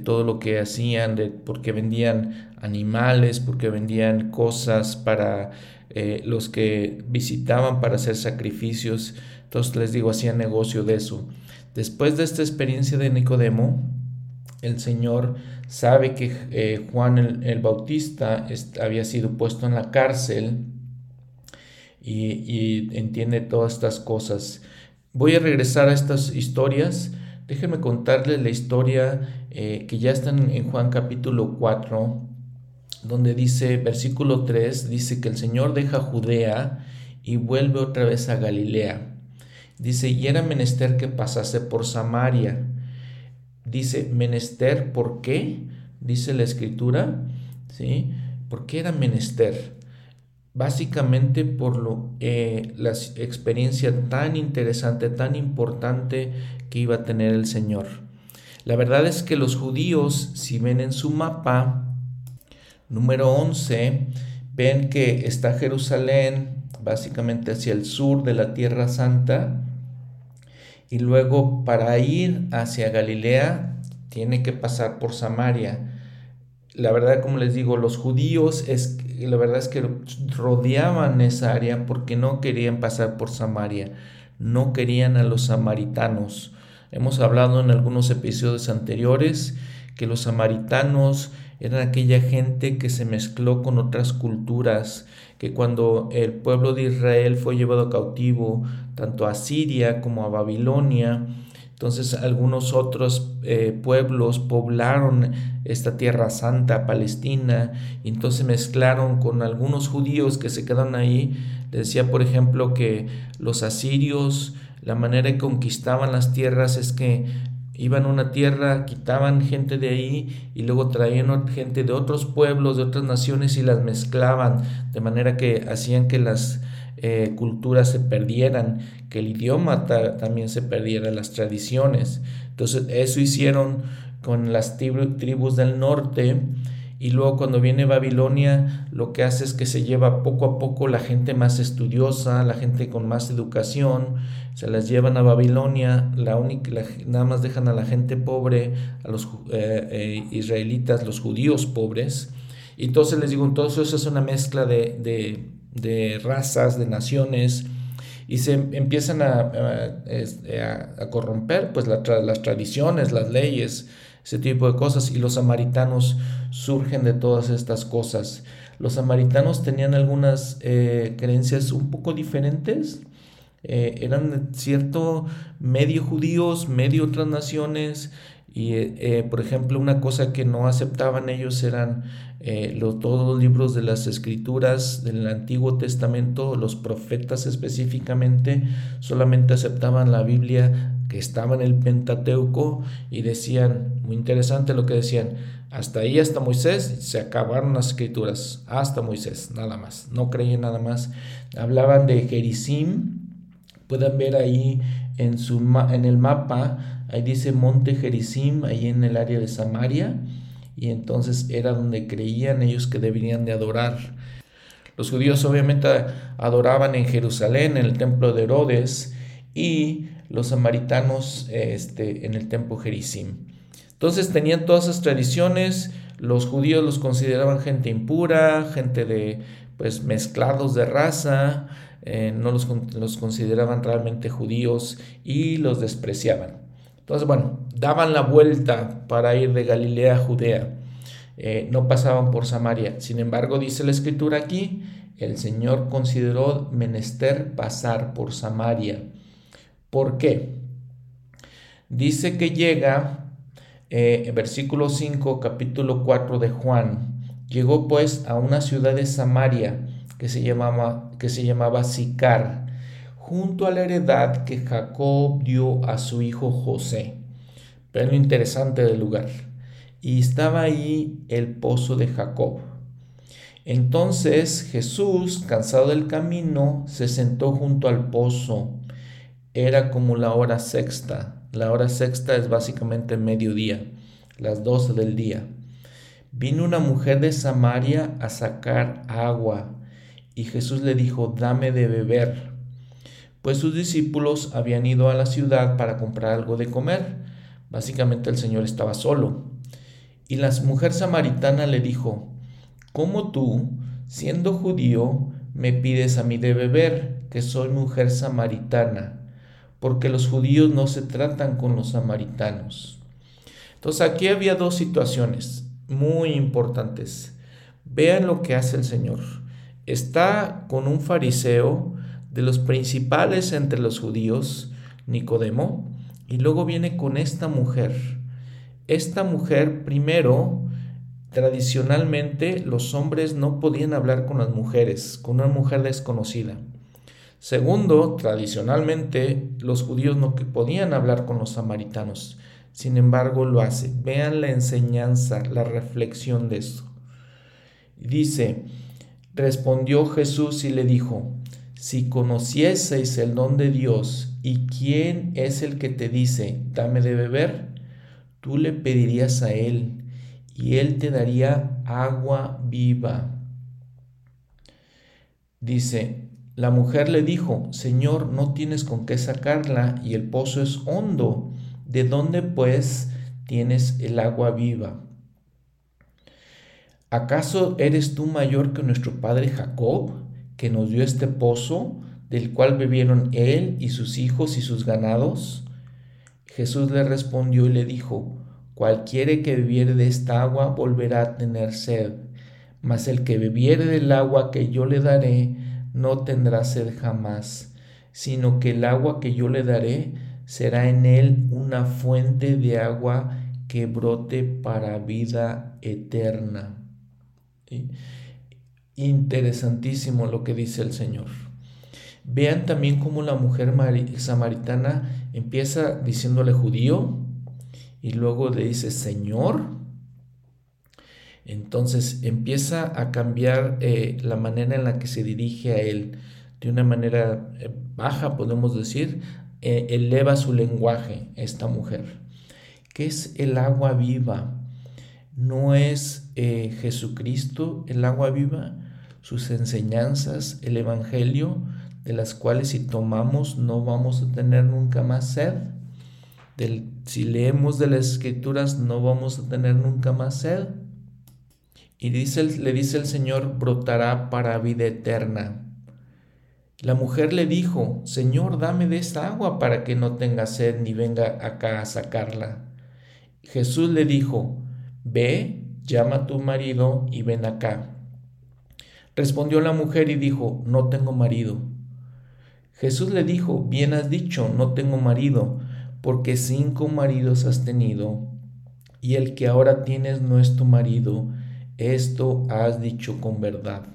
A: todo lo que hacían, de, porque vendían animales, porque vendían cosas para eh, los que visitaban para hacer sacrificios. Entonces les digo, hacían negocio de eso. Después de esta experiencia de Nicodemo, el Señor sabe que Juan el, Bautista había sido puesto en la cárcel y, entiende todas estas cosas. Voy a regresar a estas historias. Déjenme contarles la historia eh, que ya está en Juan capítulo 4, donde dice, versículo 3, dice que el Señor deja Judea y vuelve otra vez a Galilea. Dice, y era menester que pasase por Samaria dice menester, ¿por qué? Dice la escritura, ¿sí? ¿Por qué era menester? Básicamente por lo, eh, la experiencia tan interesante, tan importante que iba a tener el Señor. La verdad es que los judíos, si ven en su mapa, número 11, ven que está Jerusalén, básicamente hacia el sur de la Tierra Santa, y luego para ir hacia Galilea tiene que pasar por Samaria. La verdad, como les digo, los judíos, es, la verdad es que rodeaban esa área porque no querían pasar por Samaria, no querían a los samaritanos. Hemos hablado en algunos episodios anteriores que los samaritanos eran aquella gente que se mezcló con otras culturas, que cuando el pueblo de Israel fue llevado cautivo tanto a Siria como a Babilonia, entonces algunos otros eh, pueblos poblaron esta tierra santa, Palestina, y entonces mezclaron con algunos judíos que se quedan ahí. decía, por ejemplo, que los asirios, la manera que conquistaban las tierras es que iban a una tierra, quitaban gente de ahí y luego traían gente de otros pueblos, de otras naciones y las mezclaban, de manera que hacían que las eh, culturas se perdieran, que el idioma también se perdiera, las tradiciones. Entonces eso hicieron con las tribus del norte y luego cuando viene Babilonia lo que hace es que se lleva poco a poco la gente más estudiosa, la gente con más educación, se las llevan a Babilonia, la única, nada más dejan a la gente pobre, a los eh, eh, israelitas, los judíos pobres. Y entonces les digo, entonces eso es una mezcla de, de, razas, de naciones, y se empiezan a, a, corromper pues las tradiciones, las leyes, ese tipo de cosas, y los samaritanos surgen de todas estas cosas. Los samaritanos tenían algunas eh, creencias un poco diferentes, eh, eran cierto medio judíos, medio otras naciones, y eh, por ejemplo una cosa que no aceptaban ellos eran los, todos los libros de las escrituras del Antiguo Testamento, los profetas específicamente, solamente aceptaban la Biblia que estaba en el Pentateuco y decían, muy interesante lo que decían, hasta ahí, hasta Moisés, se acabaron las escrituras, hasta Moisés, nada más, no creían nada más. Hablaban de Gerizim, pueden ver ahí en, su, en el mapa, ahí dice Monte Gerizim, ahí en el área de Samaria, y entonces era donde creían ellos que deberían de adorar. Los judíos obviamente adoraban en Jerusalén, en el templo de Herodes, y los samaritanos este, en el templo Gerizim. Entonces tenían todas esas tradiciones, los judíos los consideraban gente impura, gente de pues mezclados de raza, eh, no los consideraban realmente judíos y los despreciaban. Entonces, bueno, daban la vuelta para ir de Galilea a Judea. Eh, no pasaban por Samaria. Sin embargo, dice la escritura aquí, el Señor consideró menester pasar por Samaria. ¿Por qué? Dice que llega, eh, versículo 5, capítulo 4 de Juan, llegó pues a una ciudad de Samaria que se llamaba, que se llamaba Sicar, junto a la heredad que Jacob dio a su hijo José. Pero lo interesante del lugar. Y estaba ahí el pozo de Jacob. Entonces Jesús, cansado del camino, se sentó junto al pozo. Era como la hora sexta. La hora sexta es básicamente mediodía, las doce del día. Vino una mujer de Samaria a sacar agua y Jesús le dijo, dame de beber. Pues sus discípulos habían ido a la ciudad para comprar algo de comer. Básicamente el Señor estaba solo. Y la mujer samaritana le dijo, ¿Cómo tú, siendo judío, me pides a mí de beber, que soy mujer samaritana? Porque los judíos no se tratan con los samaritanos. Entonces aquí había dos situaciones muy importantes. Vean lo que hace el Señor. Está con un fariseo de los principales entre los judíos, Nicodemo, y luego viene con esta mujer. Esta mujer primero Tradicionalmente los hombres no podían hablar con las mujeres, con una mujer desconocida. Segundo, tradicionalmente los judíos no podían hablar con los samaritanos. Sin embargo, lo hace. Vean la enseñanza, la reflexión de esto. Dice, respondió Jesús y le dijo, si conocieseis el don de Dios y quién es el que te dice, dame de beber, tú le pedirías a él y él te daría agua viva. Dice, la mujer le dijo, Señor, no tienes con qué sacarla y el pozo es hondo. ¿De dónde pues tienes el agua viva? ¿Acaso eres tú mayor que nuestro padre Jacob, que nos dio este pozo, del cual bebieron él y sus hijos y sus ganados? Jesús le respondió y le dijo, Cualquiera que bebiere de esta agua volverá a tener sed, mas el que bebiere del agua que yo le daré no tendrá sed jamás, sino que el agua que yo le daré será en él una fuente de agua que brote para vida eterna. Interesantísimo lo que dice el Señor. Vean también cómo la mujer samaritana empieza diciéndole judío, y luego le dice Señor, entonces empieza a cambiar eh, la manera en la que se dirige a él. De una manera eh, baja, podemos decir, eh, eleva su lenguaje esta mujer. ¿Qué es el agua viva? ¿No es Jesucristo el agua viva? Sus enseñanzas, el Evangelio, de las cuales si tomamos no vamos a tener nunca más sed si leemos de las escrituras no vamos a tener nunca más sed. Y dice, le dice el Señor, brotará para vida eterna. La mujer le dijo, Señor, dame de esta agua para que no tenga sed ni venga acá a sacarla. Jesús le dijo, Ve, llama a tu marido y ven acá. Respondió la mujer y dijo, No tengo marido. Jesús le dijo, Bien has dicho, no tengo marido porque cinco maridos has tenido, y el que ahora tienes no es tu marido, esto has dicho con verdad.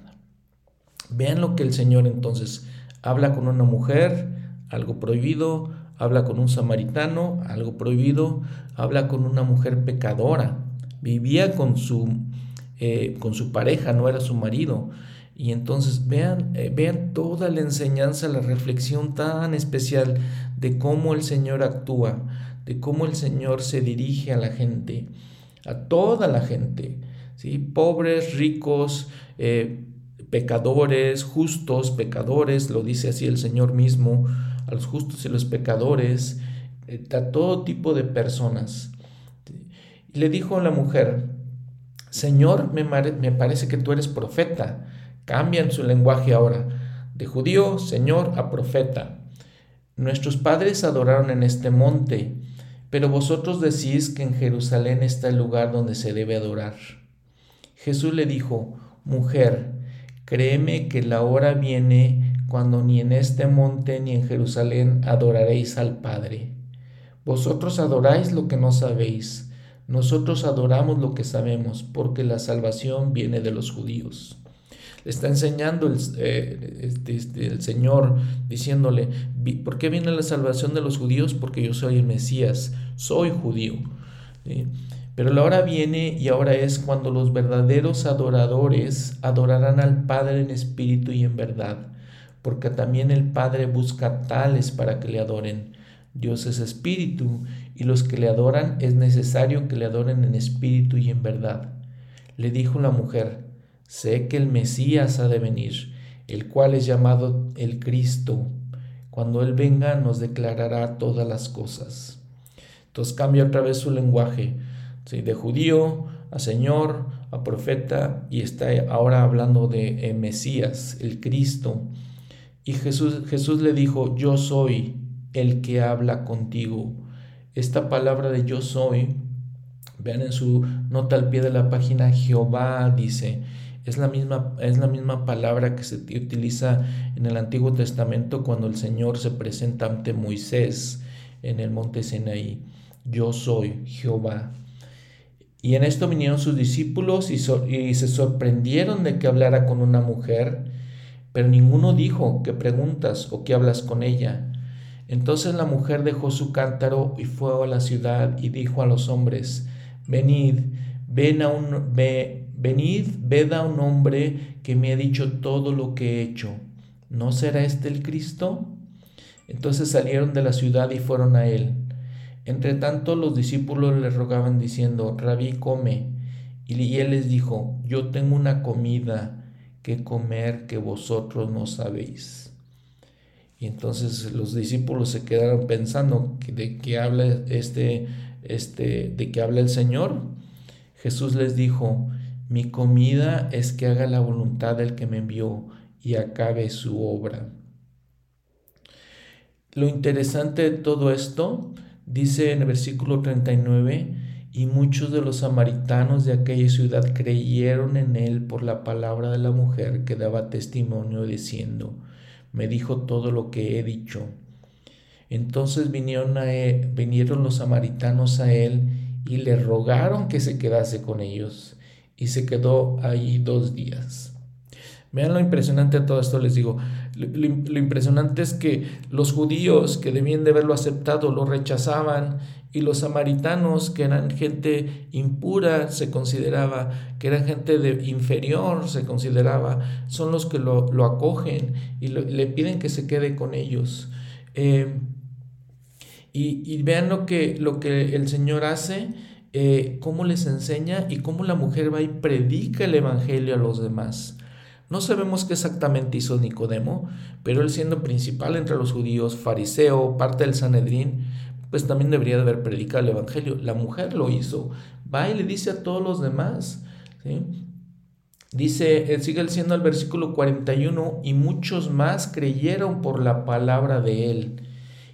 A: Vean lo que el Señor entonces habla con una mujer, algo prohibido, habla con un samaritano, algo prohibido, habla con una mujer pecadora, vivía con su, eh, con su pareja, no era su marido. Y entonces vean, eh, vean toda la enseñanza, la reflexión tan especial de cómo el Señor actúa, de cómo el Señor se dirige a la gente, a toda la gente, ¿sí? pobres, ricos, eh, pecadores, justos, pecadores, lo dice así el Señor mismo, a los justos y los pecadores, eh, a todo tipo de personas. Y le dijo a la mujer, Señor, me, me parece que tú eres profeta. Cambian su lenguaje ahora, de judío, Señor, a profeta. Nuestros padres adoraron en este monte, pero vosotros decís que en Jerusalén está el lugar donde se debe adorar. Jesús le dijo, Mujer, créeme que la hora viene cuando ni en este monte ni en Jerusalén adoraréis al Padre. Vosotros adoráis lo que no sabéis, nosotros adoramos lo que sabemos, porque la salvación viene de los judíos. Le está enseñando el, eh, este, este, el, Señor, diciéndole, ¿por qué viene la salvación de los judíos? Porque yo soy el Mesías, soy judío. Pero la hora viene y ahora es cuando los verdaderos adoradores adorarán al Padre en espíritu y en verdad, porque también el Padre busca tales para que le adoren. Dios es espíritu y los que le adoran es necesario que le adoren en espíritu y en verdad. Le dijo la mujer, Sé que el Mesías ha de venir, el cual es llamado el Cristo. Cuando Él venga nos declarará todas las cosas. Entonces cambia otra vez su lenguaje, de judío a Señor, a profeta, y está ahora hablando de eh, Mesías, el Cristo. Y Jesús, Jesús le dijo, yo soy el que habla contigo. Esta palabra de yo soy, vean en su nota al pie de la página, Jehová dice, es la, misma, es la misma palabra que se utiliza en el Antiguo Testamento cuando el Señor se presenta ante Moisés en el monte Sinaí. Yo soy Jehová. Y en esto vinieron sus discípulos y, y se sorprendieron de que hablara con una mujer, pero ninguno dijo, ¿qué preguntas o qué hablas con ella? Entonces la mujer dejó su cántaro y fue a la ciudad y dijo a los hombres, venid, ven a un, Venid, ved a un hombre que me ha dicho todo lo que he hecho. ¿No será este el Cristo? Entonces salieron de la ciudad y fueron a él. Entre tanto los discípulos le rogaban diciendo, Rabí, come. Y él les dijo, yo tengo una comida que comer que vosotros no sabéis. Y entonces los discípulos se quedaron pensando de qué habla este, este, de qué habla el Señor. Jesús les dijo, mi comida es que haga la voluntad del que me envió y acabe su obra. Lo interesante de todo esto, dice en el versículo 39, y muchos de los samaritanos de aquella ciudad creyeron en él por la palabra de la mujer que daba testimonio diciendo, me dijo todo lo que he dicho. Entonces vinieron, a vinieron los samaritanos a él y le rogaron que se quedase con ellos y se quedó ahí dos días. Vean lo impresionante de todo esto, les digo. Lo, impresionante es que los judíos que debían de haberlo aceptado lo rechazaban y los samaritanos que eran gente impura se consideraba, que eran gente de inferior se consideraba, son los que lo, acogen y le piden que se quede con ellos. Eh, y, y, vean lo que, lo que el Señor hace eh, cómo les enseña y cómo la mujer va y predica el Evangelio a los demás. No sabemos qué exactamente hizo Nicodemo, pero él siendo principal entre los judíos, fariseo, parte del Sanedrín, pues también debería de haber predicado el Evangelio. La mujer lo hizo, va y le dice a todos los demás. Dice, eh, sigue siendo el versículo 41, y muchos más creyeron por la palabra de él.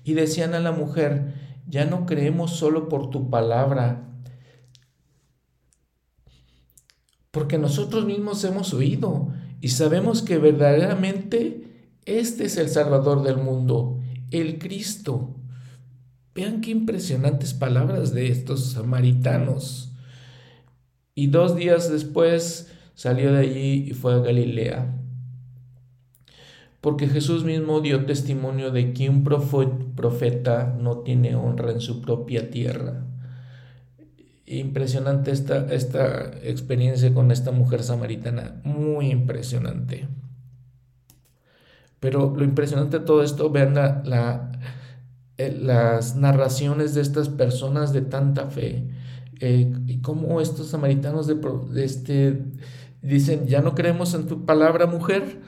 A: Y decían a la mujer, ya no creemos solo por tu palabra, porque nosotros mismos hemos oído y sabemos que verdaderamente este es el Salvador del mundo, el Cristo. Vean qué impresionantes palabras de estos samaritanos. Y dos días después salió de allí y fue a Galilea. Porque Jesús mismo dio testimonio de que un profeta no tiene honra en su propia tierra impresionante esta, esta experiencia con esta mujer samaritana, muy impresionante. Pero lo impresionante de todo esto, vean la, eh, las narraciones de estas personas de tanta fe eh, y cómo estos samaritanos de, este, dicen, ya no creemos en tu palabra mujer,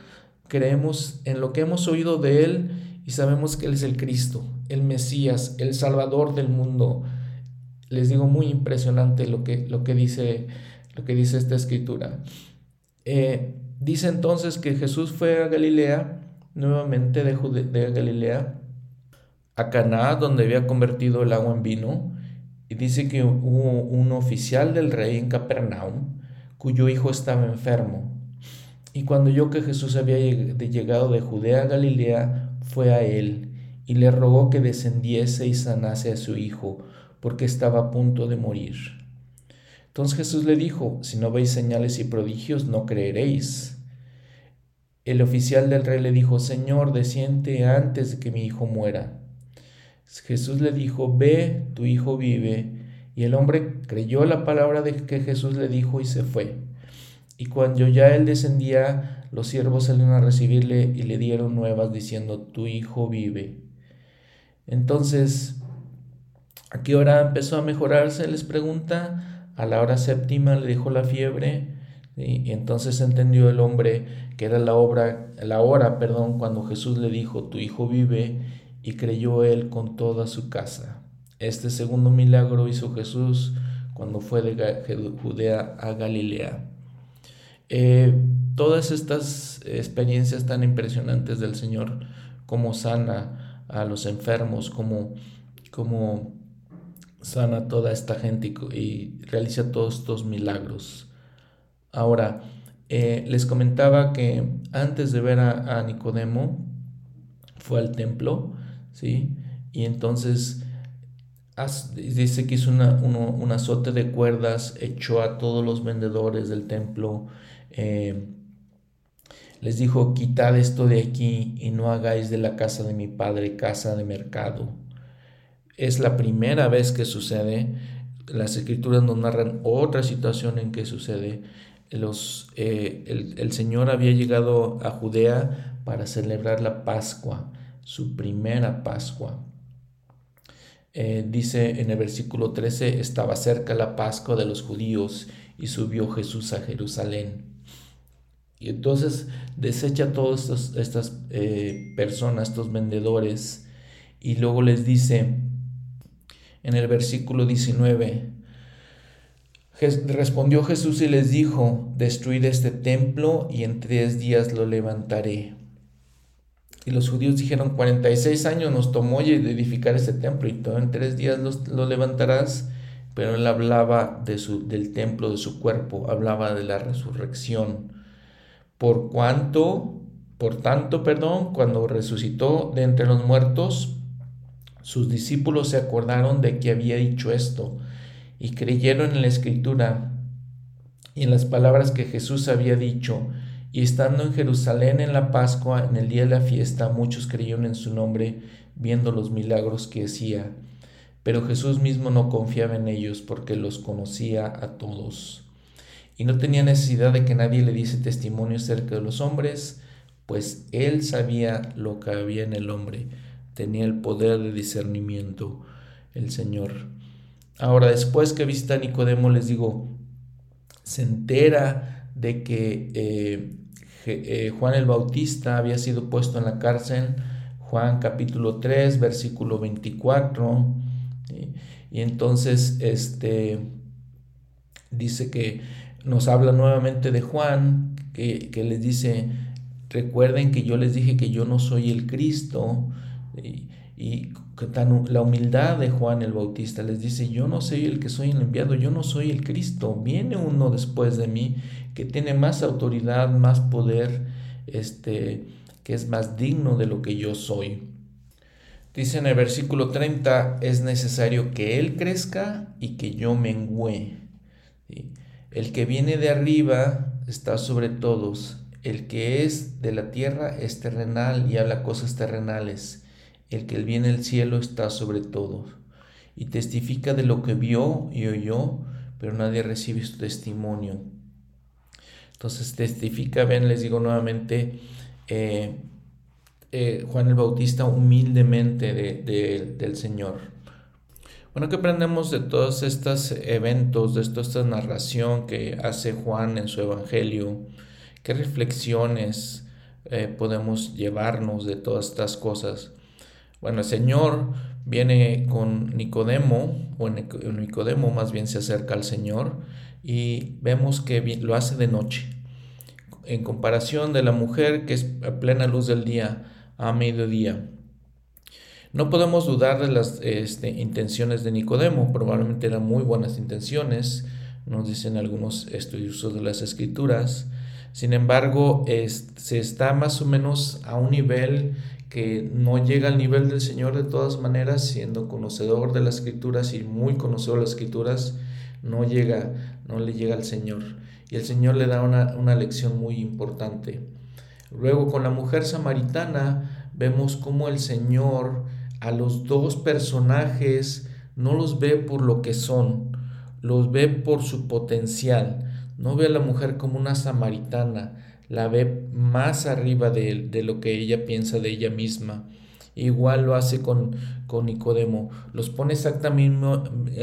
A: creemos en lo que hemos oído de él y sabemos que él es el Cristo, el Mesías, el Salvador del mundo les digo, muy impresionante lo que, lo que, dice, lo que dice esta escritura. Eh, dice entonces que Jesús fue a Galilea, nuevamente de, de Galilea, a Caná, donde había convertido el agua en vino, y dice que hubo un oficial del rey en Capernaum, cuyo hijo estaba enfermo. Y cuando oyó que Jesús había llegado de Judea a Galilea, fue a él y le rogó que descendiese y sanase a su hijo, porque estaba a punto de morir. Entonces Jesús le dijo, si no veis señales y prodigios, no creeréis. El oficial del rey le dijo, Señor, desciende antes de que mi hijo muera. Jesús le dijo, ve, tu hijo vive. Y el hombre creyó la palabra de que Jesús le dijo y se fue. Y cuando ya él descendía, los siervos salieron a recibirle y le dieron nuevas diciendo, tu hijo vive. Entonces, ¿a qué hora empezó a mejorarse? Les pregunta a la hora séptima le dejó la fiebre y entonces entendió el hombre que era la obra, la hora, perdón, cuando Jesús le dijo, tu hijo vive, y creyó él con toda su casa. Este segundo milagro hizo Jesús cuando fue de Judea a Galilea. Eh, todas estas experiencias tan impresionantes del Señor, como sana a los enfermos, como, como sana toda esta gente y, realiza todos estos milagros. Ahora, eh, les comentaba que antes de ver a, Nicodemo, fue al templo, ¿sí? Y entonces dice que hizo una, un azote de cuerdas, echó a todos los vendedores del templo, eh, les dijo, quitad esto de aquí y no hagáis de la casa de mi padre casa de mercado es la primera vez que sucede. Las escrituras nos narran otra situación en que sucede. Los, eh, el, Señor había llegado a Judea para celebrar la Pascua, su primera Pascua. Eh, dice en el versículo 13, estaba cerca la Pascua de los judíos y subió Jesús a Jerusalén. Y entonces desecha a todas estas eh, personas, estos vendedores, y luego les dice, en el versículo 19. Respondió Jesús y les dijo, destruid este templo y en tres días lo levantaré. Y los judíos dijeron, 46 años nos tomó edificar este templo y todo en tres días lo, levantarás. Pero él hablaba de del templo de su cuerpo, hablaba de la resurrección. Por cuanto, por tanto, perdón, cuando resucitó de entre los muertos, sus discípulos se acordaron de que había dicho esto y creyeron en la escritura y en las palabras que Jesús había dicho. Y estando en Jerusalén en la Pascua, en el día de la fiesta, muchos creyeron en su nombre, viendo los milagros que hacía. Pero Jesús mismo no confiaba en ellos porque los conocía a todos. Y no tenía necesidad de que nadie le diese testimonio acerca de los hombres, pues él sabía lo que había en el hombre tenía el poder de discernimiento el Señor. Ahora, después que visita a Nicodemo, les digo, se entera de que eh, eh, Juan el Bautista había sido puesto en la cárcel, Juan capítulo 3, versículo 24, y entonces este, dice que nos habla nuevamente de Juan, que, que les dice, recuerden que yo les dije que yo no soy el Cristo, y, la humildad de Juan el Bautista les dice, yo no soy el que soy el enviado, yo no soy el Cristo, viene uno después de mí que tiene más autoridad, más poder, este, que es más digno de lo que yo soy. Dice en el versículo 30, es necesario que Él crezca y que yo mengüe. El que viene de arriba está sobre todos, el que es de la tierra es terrenal y habla cosas terrenales el que viene del cielo está sobre todo, y testifica de lo que vio y oyó, pero nadie recibe su testimonio. Entonces testifica, ven, les digo nuevamente, eh, eh, Juan el Bautista humildemente del Señor. Bueno, ¿qué aprendemos de todos estos eventos, de toda esta narración que hace Juan en su Evangelio? ¿Qué reflexiones eh, podemos llevarnos de todas estas cosas? Bueno, el Señor viene con Nicodemo, o Nicodemo más bien se acerca al Señor y vemos que lo hace de noche. en comparación de la mujer que es a plena luz del día, a mediodía. No podemos dudar de las este, intenciones de Nicodemo, probablemente eran muy buenas intenciones, nos dicen algunos estudiosos de las escrituras. Sin embargo, se está más o menos a un nivel que no llega al nivel del Señor de todas maneras, siendo conocedor de las escrituras y muy conocedor de las escrituras, no llega, no le llega al Señor. Y el Señor le da una, una lección muy importante. Luego con la mujer samaritana vemos cómo el Señor a los dos personajes no los ve por lo que son, los ve por su potencial. No ve a la mujer como una samaritana, la ve más arriba de, de lo que ella piensa de ella misma. Igual lo hace con, con Nicodemo. Los pone exactamente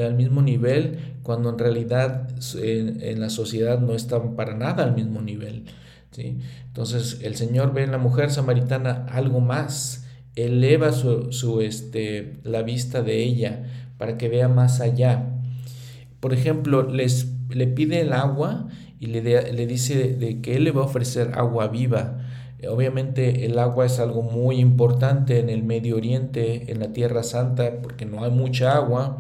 A: al mismo nivel cuando en realidad en, en, la sociedad no están para nada al mismo nivel. ¿sí? Entonces el Señor ve en la mujer samaritana algo más eleva su, este, la vista de ella para que vea más allá. Por ejemplo, les, le pide el agua y le, le dice de, que él le va a ofrecer agua viva. Obviamente el agua es algo muy importante en el Medio Oriente, en la Tierra Santa, porque no hay mucha agua.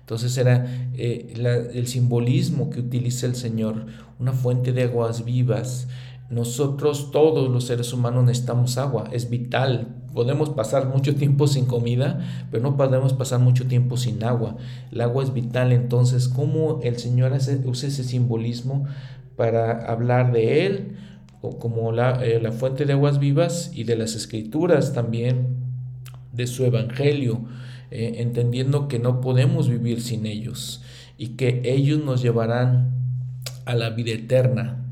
A: Entonces era eh, el simbolismo que utiliza el Señor, una fuente de aguas vivas. Nosotros todos los seres humanos necesitamos agua, es vital. Podemos pasar mucho tiempo sin comida, pero no podemos pasar mucho tiempo sin agua. El agua es vital, entonces, ¿cómo el Señor usa ese simbolismo para hablar de Él? O como la, eh, la fuente de aguas vivas y de las escrituras también, de su evangelio, eh, entendiendo que no podemos vivir sin ellos y que ellos nos llevarán a la vida eterna.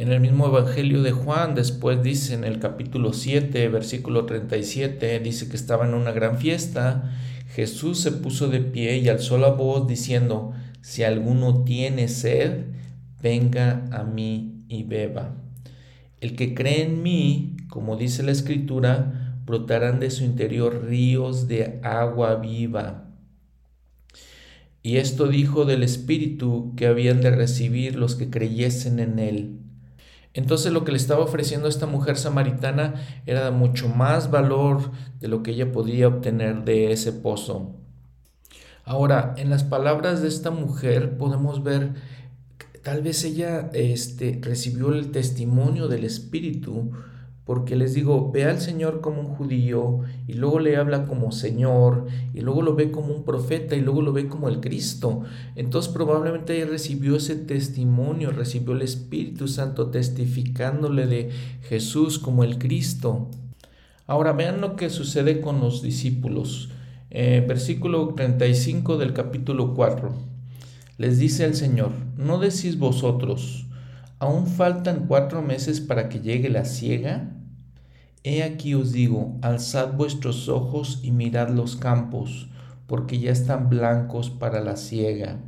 A: En el mismo Evangelio de Juan, después dice en el capítulo 7, versículo 37, dice que estaba en una gran fiesta. Jesús se puso de pie y alzó la voz diciendo, si alguno tiene sed, venga a mí y beba. El que cree en mí, como dice la escritura, brotarán de su interior ríos de agua viva. Y esto dijo del Espíritu que habían de recibir los que creyesen en él. Entonces lo que le estaba ofreciendo esta mujer samaritana era mucho más valor de lo que ella podía obtener de ese pozo. Ahora, en las palabras de esta mujer podemos ver tal vez ella este, recibió el testimonio del Espíritu porque les digo, ve al Señor como un judío y luego le habla como Señor y luego lo ve como un profeta y luego lo ve como el Cristo. Entonces probablemente recibió ese testimonio, recibió el Espíritu Santo testificándole de Jesús como el Cristo. Ahora vean lo que sucede con los discípulos. Eh, versículo 35 del capítulo 4. Les dice el Señor, ¿no decís vosotros, aún faltan cuatro meses para que llegue la ciega? He aquí os digo, alzad vuestros ojos y mirad los campos, porque ya están blancos para la siega.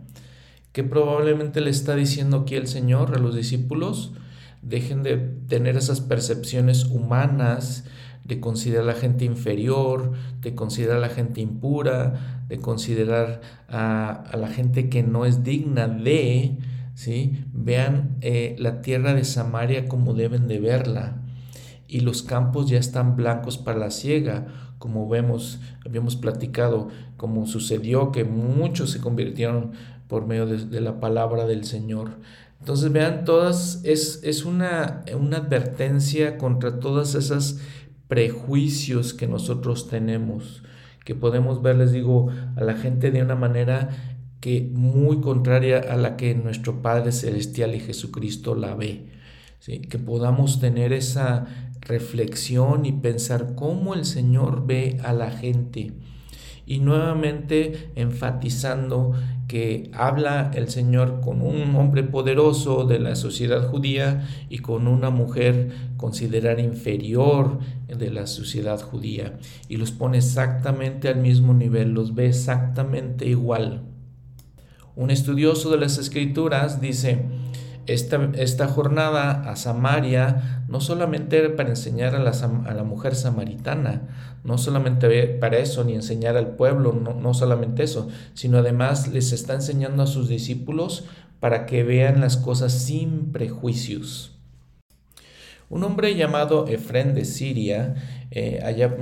A: Que probablemente le está diciendo aquí el Señor a los discípulos, dejen de tener esas percepciones humanas, de considerar a la gente inferior, de considerar a la gente impura, de considerar a, la gente que no es digna de, ¿sí? Vean eh, la tierra de Samaria como deben de verla y los campos ya están blancos para la siega, como vemos, habíamos platicado, como sucedió que muchos se convirtieron por medio de, la palabra del Señor. Entonces vean, todas es, es una, una advertencia contra todas esas prejuicios que nosotros tenemos, que podemos ver, les digo, a la gente de una manera que muy contraria a la que nuestro Padre Celestial y Jesucristo la ve. ¿sí? Que podamos tener esa, reflexión y pensar cómo el Señor ve a la gente. Y nuevamente enfatizando que habla el Señor con un hombre poderoso de la sociedad judía y con una mujer considerada inferior de la sociedad judía. Y los pone exactamente al mismo nivel, los ve exactamente igual. Un estudioso de las escrituras dice, esta, esta, jornada a Samaria no solamente era para enseñar a la, a la, mujer samaritana, no solamente para eso, ni enseñar al pueblo, no, no solamente eso, sino además les está enseñando a sus discípulos para que vean las cosas sin prejuicios. Un hombre llamado Efren de Siria, eh, allá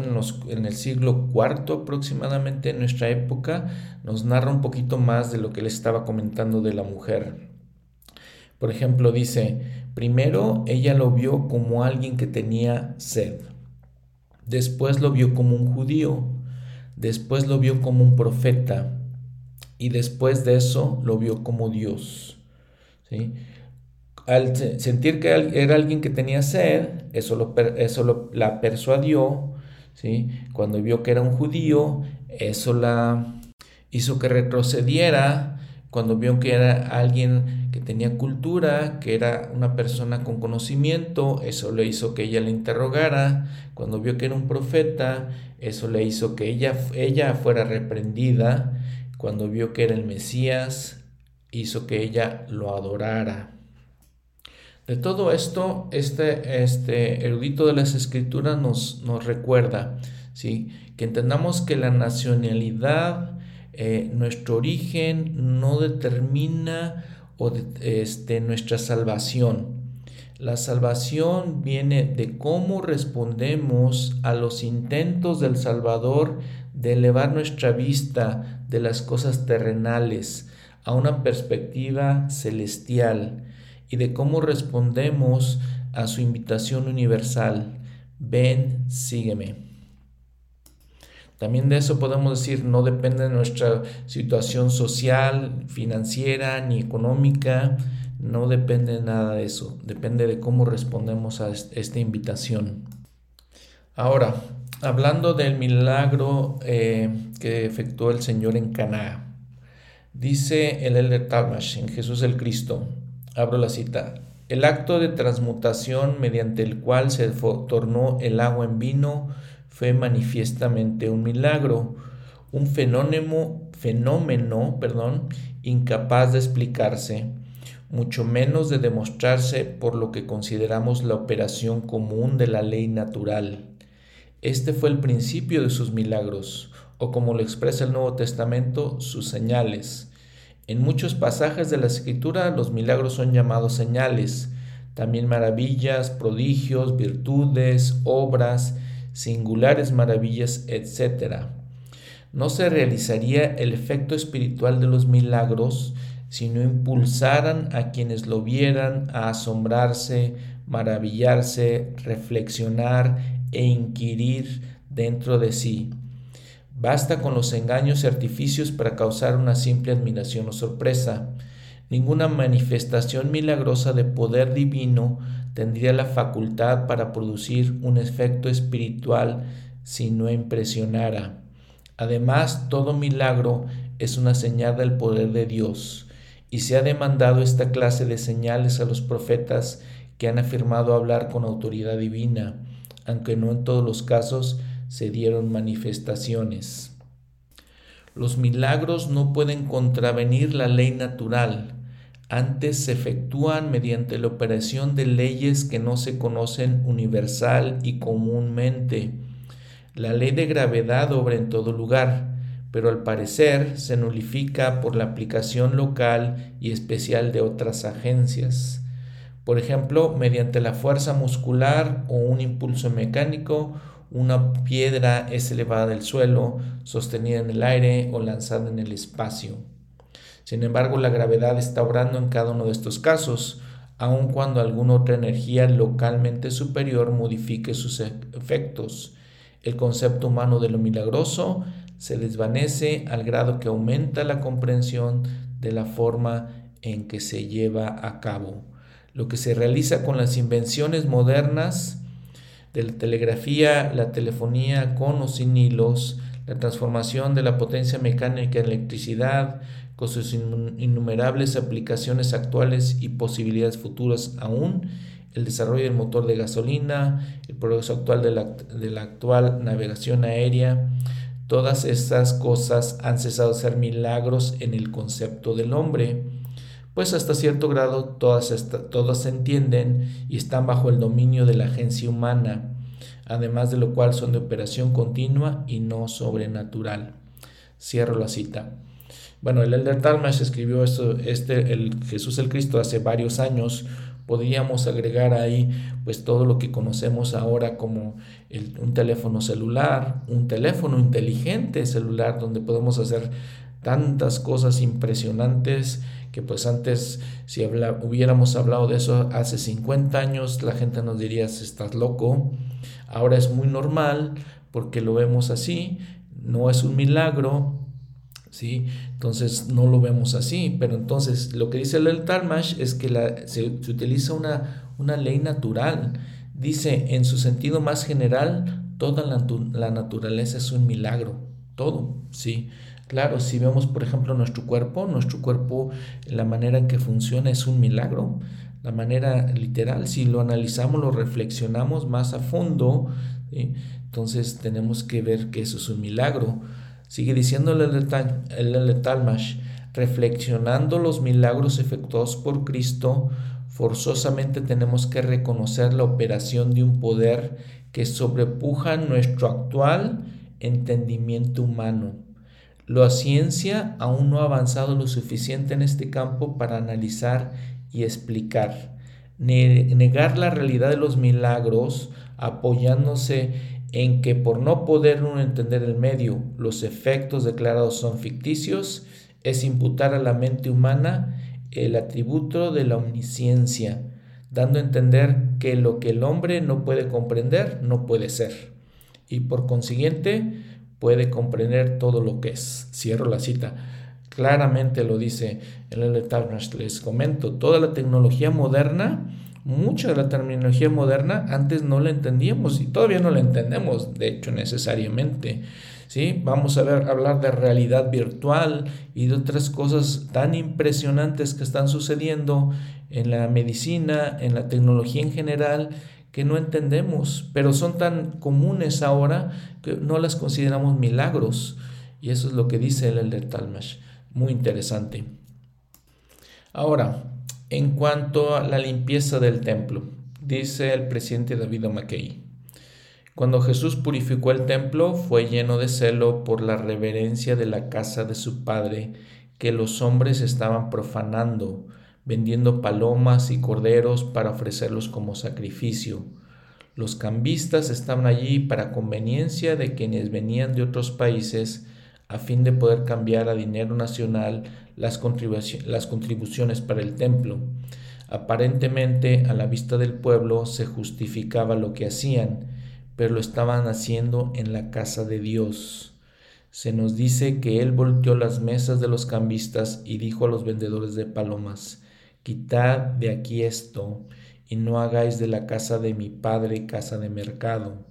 A: en, el siglo IV aproximadamente en nuestra época, nos narra un poquito más de lo que él estaba comentando de la mujer. Por ejemplo, dice, primero ella lo vio como alguien que tenía sed, después lo vio como un judío, después lo vio como un profeta y después de eso lo vio como Dios. ¿sí? Al sentir que era alguien que tenía sed, eso, lo, eso la persuadió, ¿sí? Cuando vio que era un judío, eso la hizo que retrocediera, cuando vio que era alguien que tenía cultura, que era una persona con conocimiento, eso le hizo que ella le interrogara, cuando vio que era un profeta, eso le hizo que ella, ella fuera reprendida, cuando vio que era el Mesías, hizo que ella lo adorara. De todo esto, este, este erudito de las escrituras nos, nos recuerda, ¿sí? que entendamos que la nacionalidad, eh, nuestro origen, no determina o este, nuestra salvación. La salvación viene de cómo respondemos a los intentos del Salvador de elevar nuestra vista de las cosas terrenales a una perspectiva celestial y de cómo respondemos a su invitación universal. Ven, sígueme. También de eso podemos decir, no depende de nuestra situación social, financiera ni económica, no depende nada de eso, depende de cómo respondemos a esta invitación. Ahora, hablando del milagro eh, que efectuó el Señor en Caná, dice el Elder Talmash en Jesús el Cristo, abro la cita, el acto de transmutación mediante el cual se tornó el agua en vino fue manifiestamente un milagro, un fenómeno, fenómeno perdón, incapaz de explicarse, mucho menos de demostrarse por lo que consideramos la operación común de la ley natural. Este fue el principio de sus milagros, o como lo expresa el Nuevo Testamento, sus señales en muchos pasajes de la escritura los milagros son llamados señales, también maravillas, prodigios, virtudes, obras, singulares maravillas, etc. No se realizaría el efecto espiritual de los milagros si no impulsaran a quienes lo vieran a asombrarse, maravillarse, reflexionar e inquirir dentro de sí. Basta con los engaños y artificios para causar una simple admiración o sorpresa. Ninguna manifestación milagrosa de poder divino tendría la facultad para producir un efecto espiritual si no impresionara. Además, todo milagro es una señal del poder de Dios, y se ha demandado esta clase de señales a los profetas que han afirmado hablar con autoridad divina, aunque no en todos los casos se dieron manifestaciones. Los milagros no pueden contravenir la ley natural, antes se efectúan mediante la operación de leyes que no se conocen universal y comúnmente. La ley de gravedad obra en todo lugar, pero al parecer se nulifica por la aplicación local y especial de otras agencias. Por ejemplo, mediante la fuerza muscular o un impulso mecánico una piedra es elevada del suelo, sostenida en el aire o lanzada en el espacio. Sin embargo, la gravedad está obrando en cada uno de estos casos, aun cuando alguna otra energía localmente superior modifique sus e-, efectos. El concepto humano de lo milagroso se desvanece al grado que aumenta la comprensión de la forma en que se lleva a cabo. Lo que se realiza con las invenciones modernas de la telegrafía, la telefonía con o sin hilos, la transformación de la potencia mecánica en electricidad, con sus innumerables aplicaciones actuales y posibilidades futuras aún, el desarrollo del motor de gasolina, el progreso actual de la, de la actual navegación aérea, todas estas cosas han cesado de ser milagros en el concepto del hombre pues hasta cierto grado todas, todas se entienden y están bajo el dominio de la agencia humana, además de lo cual son de operación continua y no sobrenatural. Cierro la cita. Bueno, el Elder Talmash escribió este, el Jesús el Cristo hace varios años Podríamos agregar ahí pues todo lo que conocemos ahora como un teléfono celular, un teléfono inteligente celular donde podemos hacer tantas cosas impresionantes que pues antes si hubiéramos hablado de eso hace 50 años la gente nos diría estás loco. Ahora es muy normal porque lo vemos así, no es un milagro, ¿sí? Entonces no lo vemos así, pero entonces lo que dice el Talmash es que la, se, utiliza una, una ley natural. Dice, en su sentido más general, toda la, la naturaleza es un milagro, todo, ¿sí? Claro, si vemos, por ejemplo, nuestro cuerpo, nuestro cuerpo, la manera en que funciona es un milagro. La manera literal, si lo analizamos, lo reflexionamos más a fondo, entonces tenemos que ver que eso es un milagro. Sigue diciendo el Talmash, reflexionando los milagros efectuados por Cristo, forzosamente tenemos que reconocer la operación de un poder que sobrepuja nuestro actual entendimiento humano. La ciencia aún no ha avanzado lo suficiente en este campo para analizar y explicar. Negar la realidad de los milagros apoyándose en que por no poder uno entender el medio, los efectos declarados son ficticios, es imputar a la mente humana el atributo de la omnisciencia, dando a entender que lo que el hombre no puede comprender no puede ser. Y por consiguiente, puede comprender todo lo que es. Cierro la cita. Claramente lo dice el el les comento, toda la tecnología moderna, mucha de la terminología moderna antes no la entendíamos y todavía no la entendemos, de hecho, necesariamente. ¿sí? Vamos a ver, hablar de realidad virtual y de otras cosas tan impresionantes que están sucediendo en la medicina, en la tecnología en general, que no entendemos, pero son tan comunes ahora que no las consideramos milagros. Y eso es lo que dice el Elder Talmash. Muy interesante. Ahora, en cuanto a la limpieza del templo, dice el presidente David McKay. Cuando Jesús purificó el templo, fue lleno de celo por la reverencia de la casa de su padre que los hombres estaban profanando vendiendo palomas y corderos para ofrecerlos como sacrificio. Los cambistas estaban allí para conveniencia de quienes venían de otros países a fin de poder cambiar a dinero nacional las, contribuciones para el templo. Aparentemente, a la vista del pueblo, se justificaba lo que hacían, pero lo estaban haciendo en la casa de Dios. Se nos dice que él volteó las mesas de los cambistas y dijo a los vendedores de palomas, Quitad de aquí esto, y no hagáis de la casa de mi padre casa de mercado.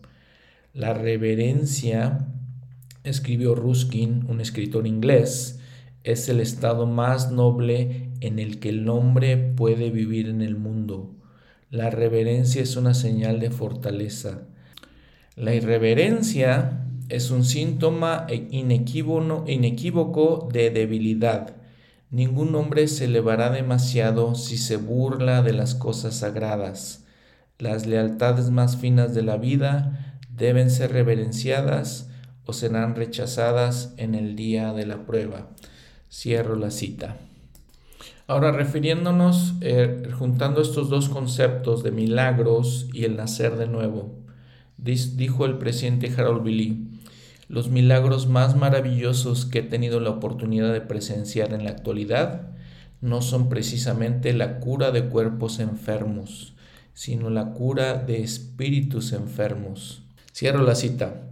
A: La reverencia, escribió Ruskin, un escritor inglés, es el estado más noble en el que el hombre puede vivir en el mundo. La reverencia es una señal de fortaleza. La irreverencia es un síntoma inequívoco de debilidad. Ningún hombre se elevará demasiado si se burla de las cosas sagradas. Las lealtades más finas de la vida deben ser reverenciadas o serán rechazadas en el día de la prueba. Cierro la cita. Ahora, refiriéndonos, eh, juntando estos dos conceptos de milagros y el nacer de nuevo, dijo el presidente Harold Billy, los milagros más maravillosos que he tenido la oportunidad de presenciar en la actualidad no son precisamente la cura de cuerpos enfermos, sino la cura de espíritus enfermos. Cierro la cita.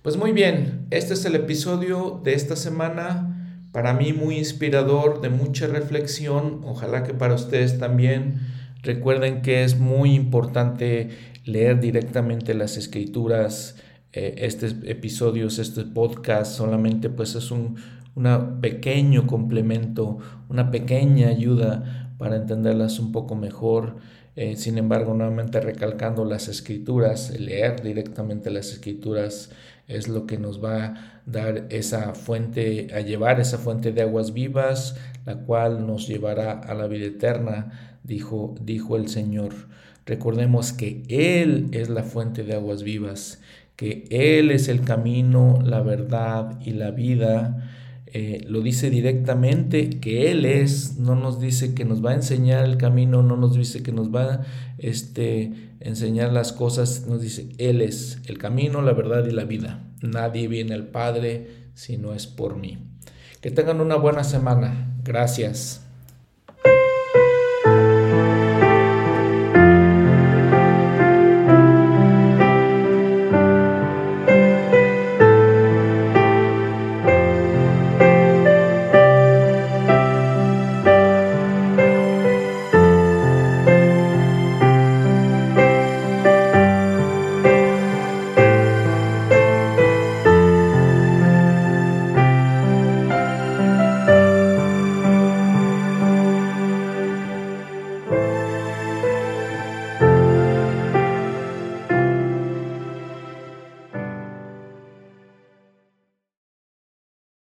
A: Pues muy bien, este es el episodio de esta semana, para mí muy inspirador, de mucha reflexión, ojalá que para ustedes también. Recuerden que es muy importante leer directamente las escrituras, eh, estos episodios, este podcast solamente pues es un pequeño complemento, una pequeña ayuda para entenderlas un poco mejor. Eh, sin embargo, nuevamente recalcando las escrituras, leer directamente las escrituras es lo que nos va a dar esa fuente, a llevar esa fuente de aguas vivas, la cual nos llevará a la vida eterna, dijo, dijo el Señor. Recordemos que Él es la fuente de aguas vivas que Él es el camino, la verdad y la vida. eh, lo dice directamente que Él es, no nos dice que nos va a enseñar el camino, no nos dice que nos va a este, enseñar las cosas, nos dice Él es el camino, la verdad y la vida. Nadie viene al Padre si no es por mí. Que tengan una buena semana. Gracias.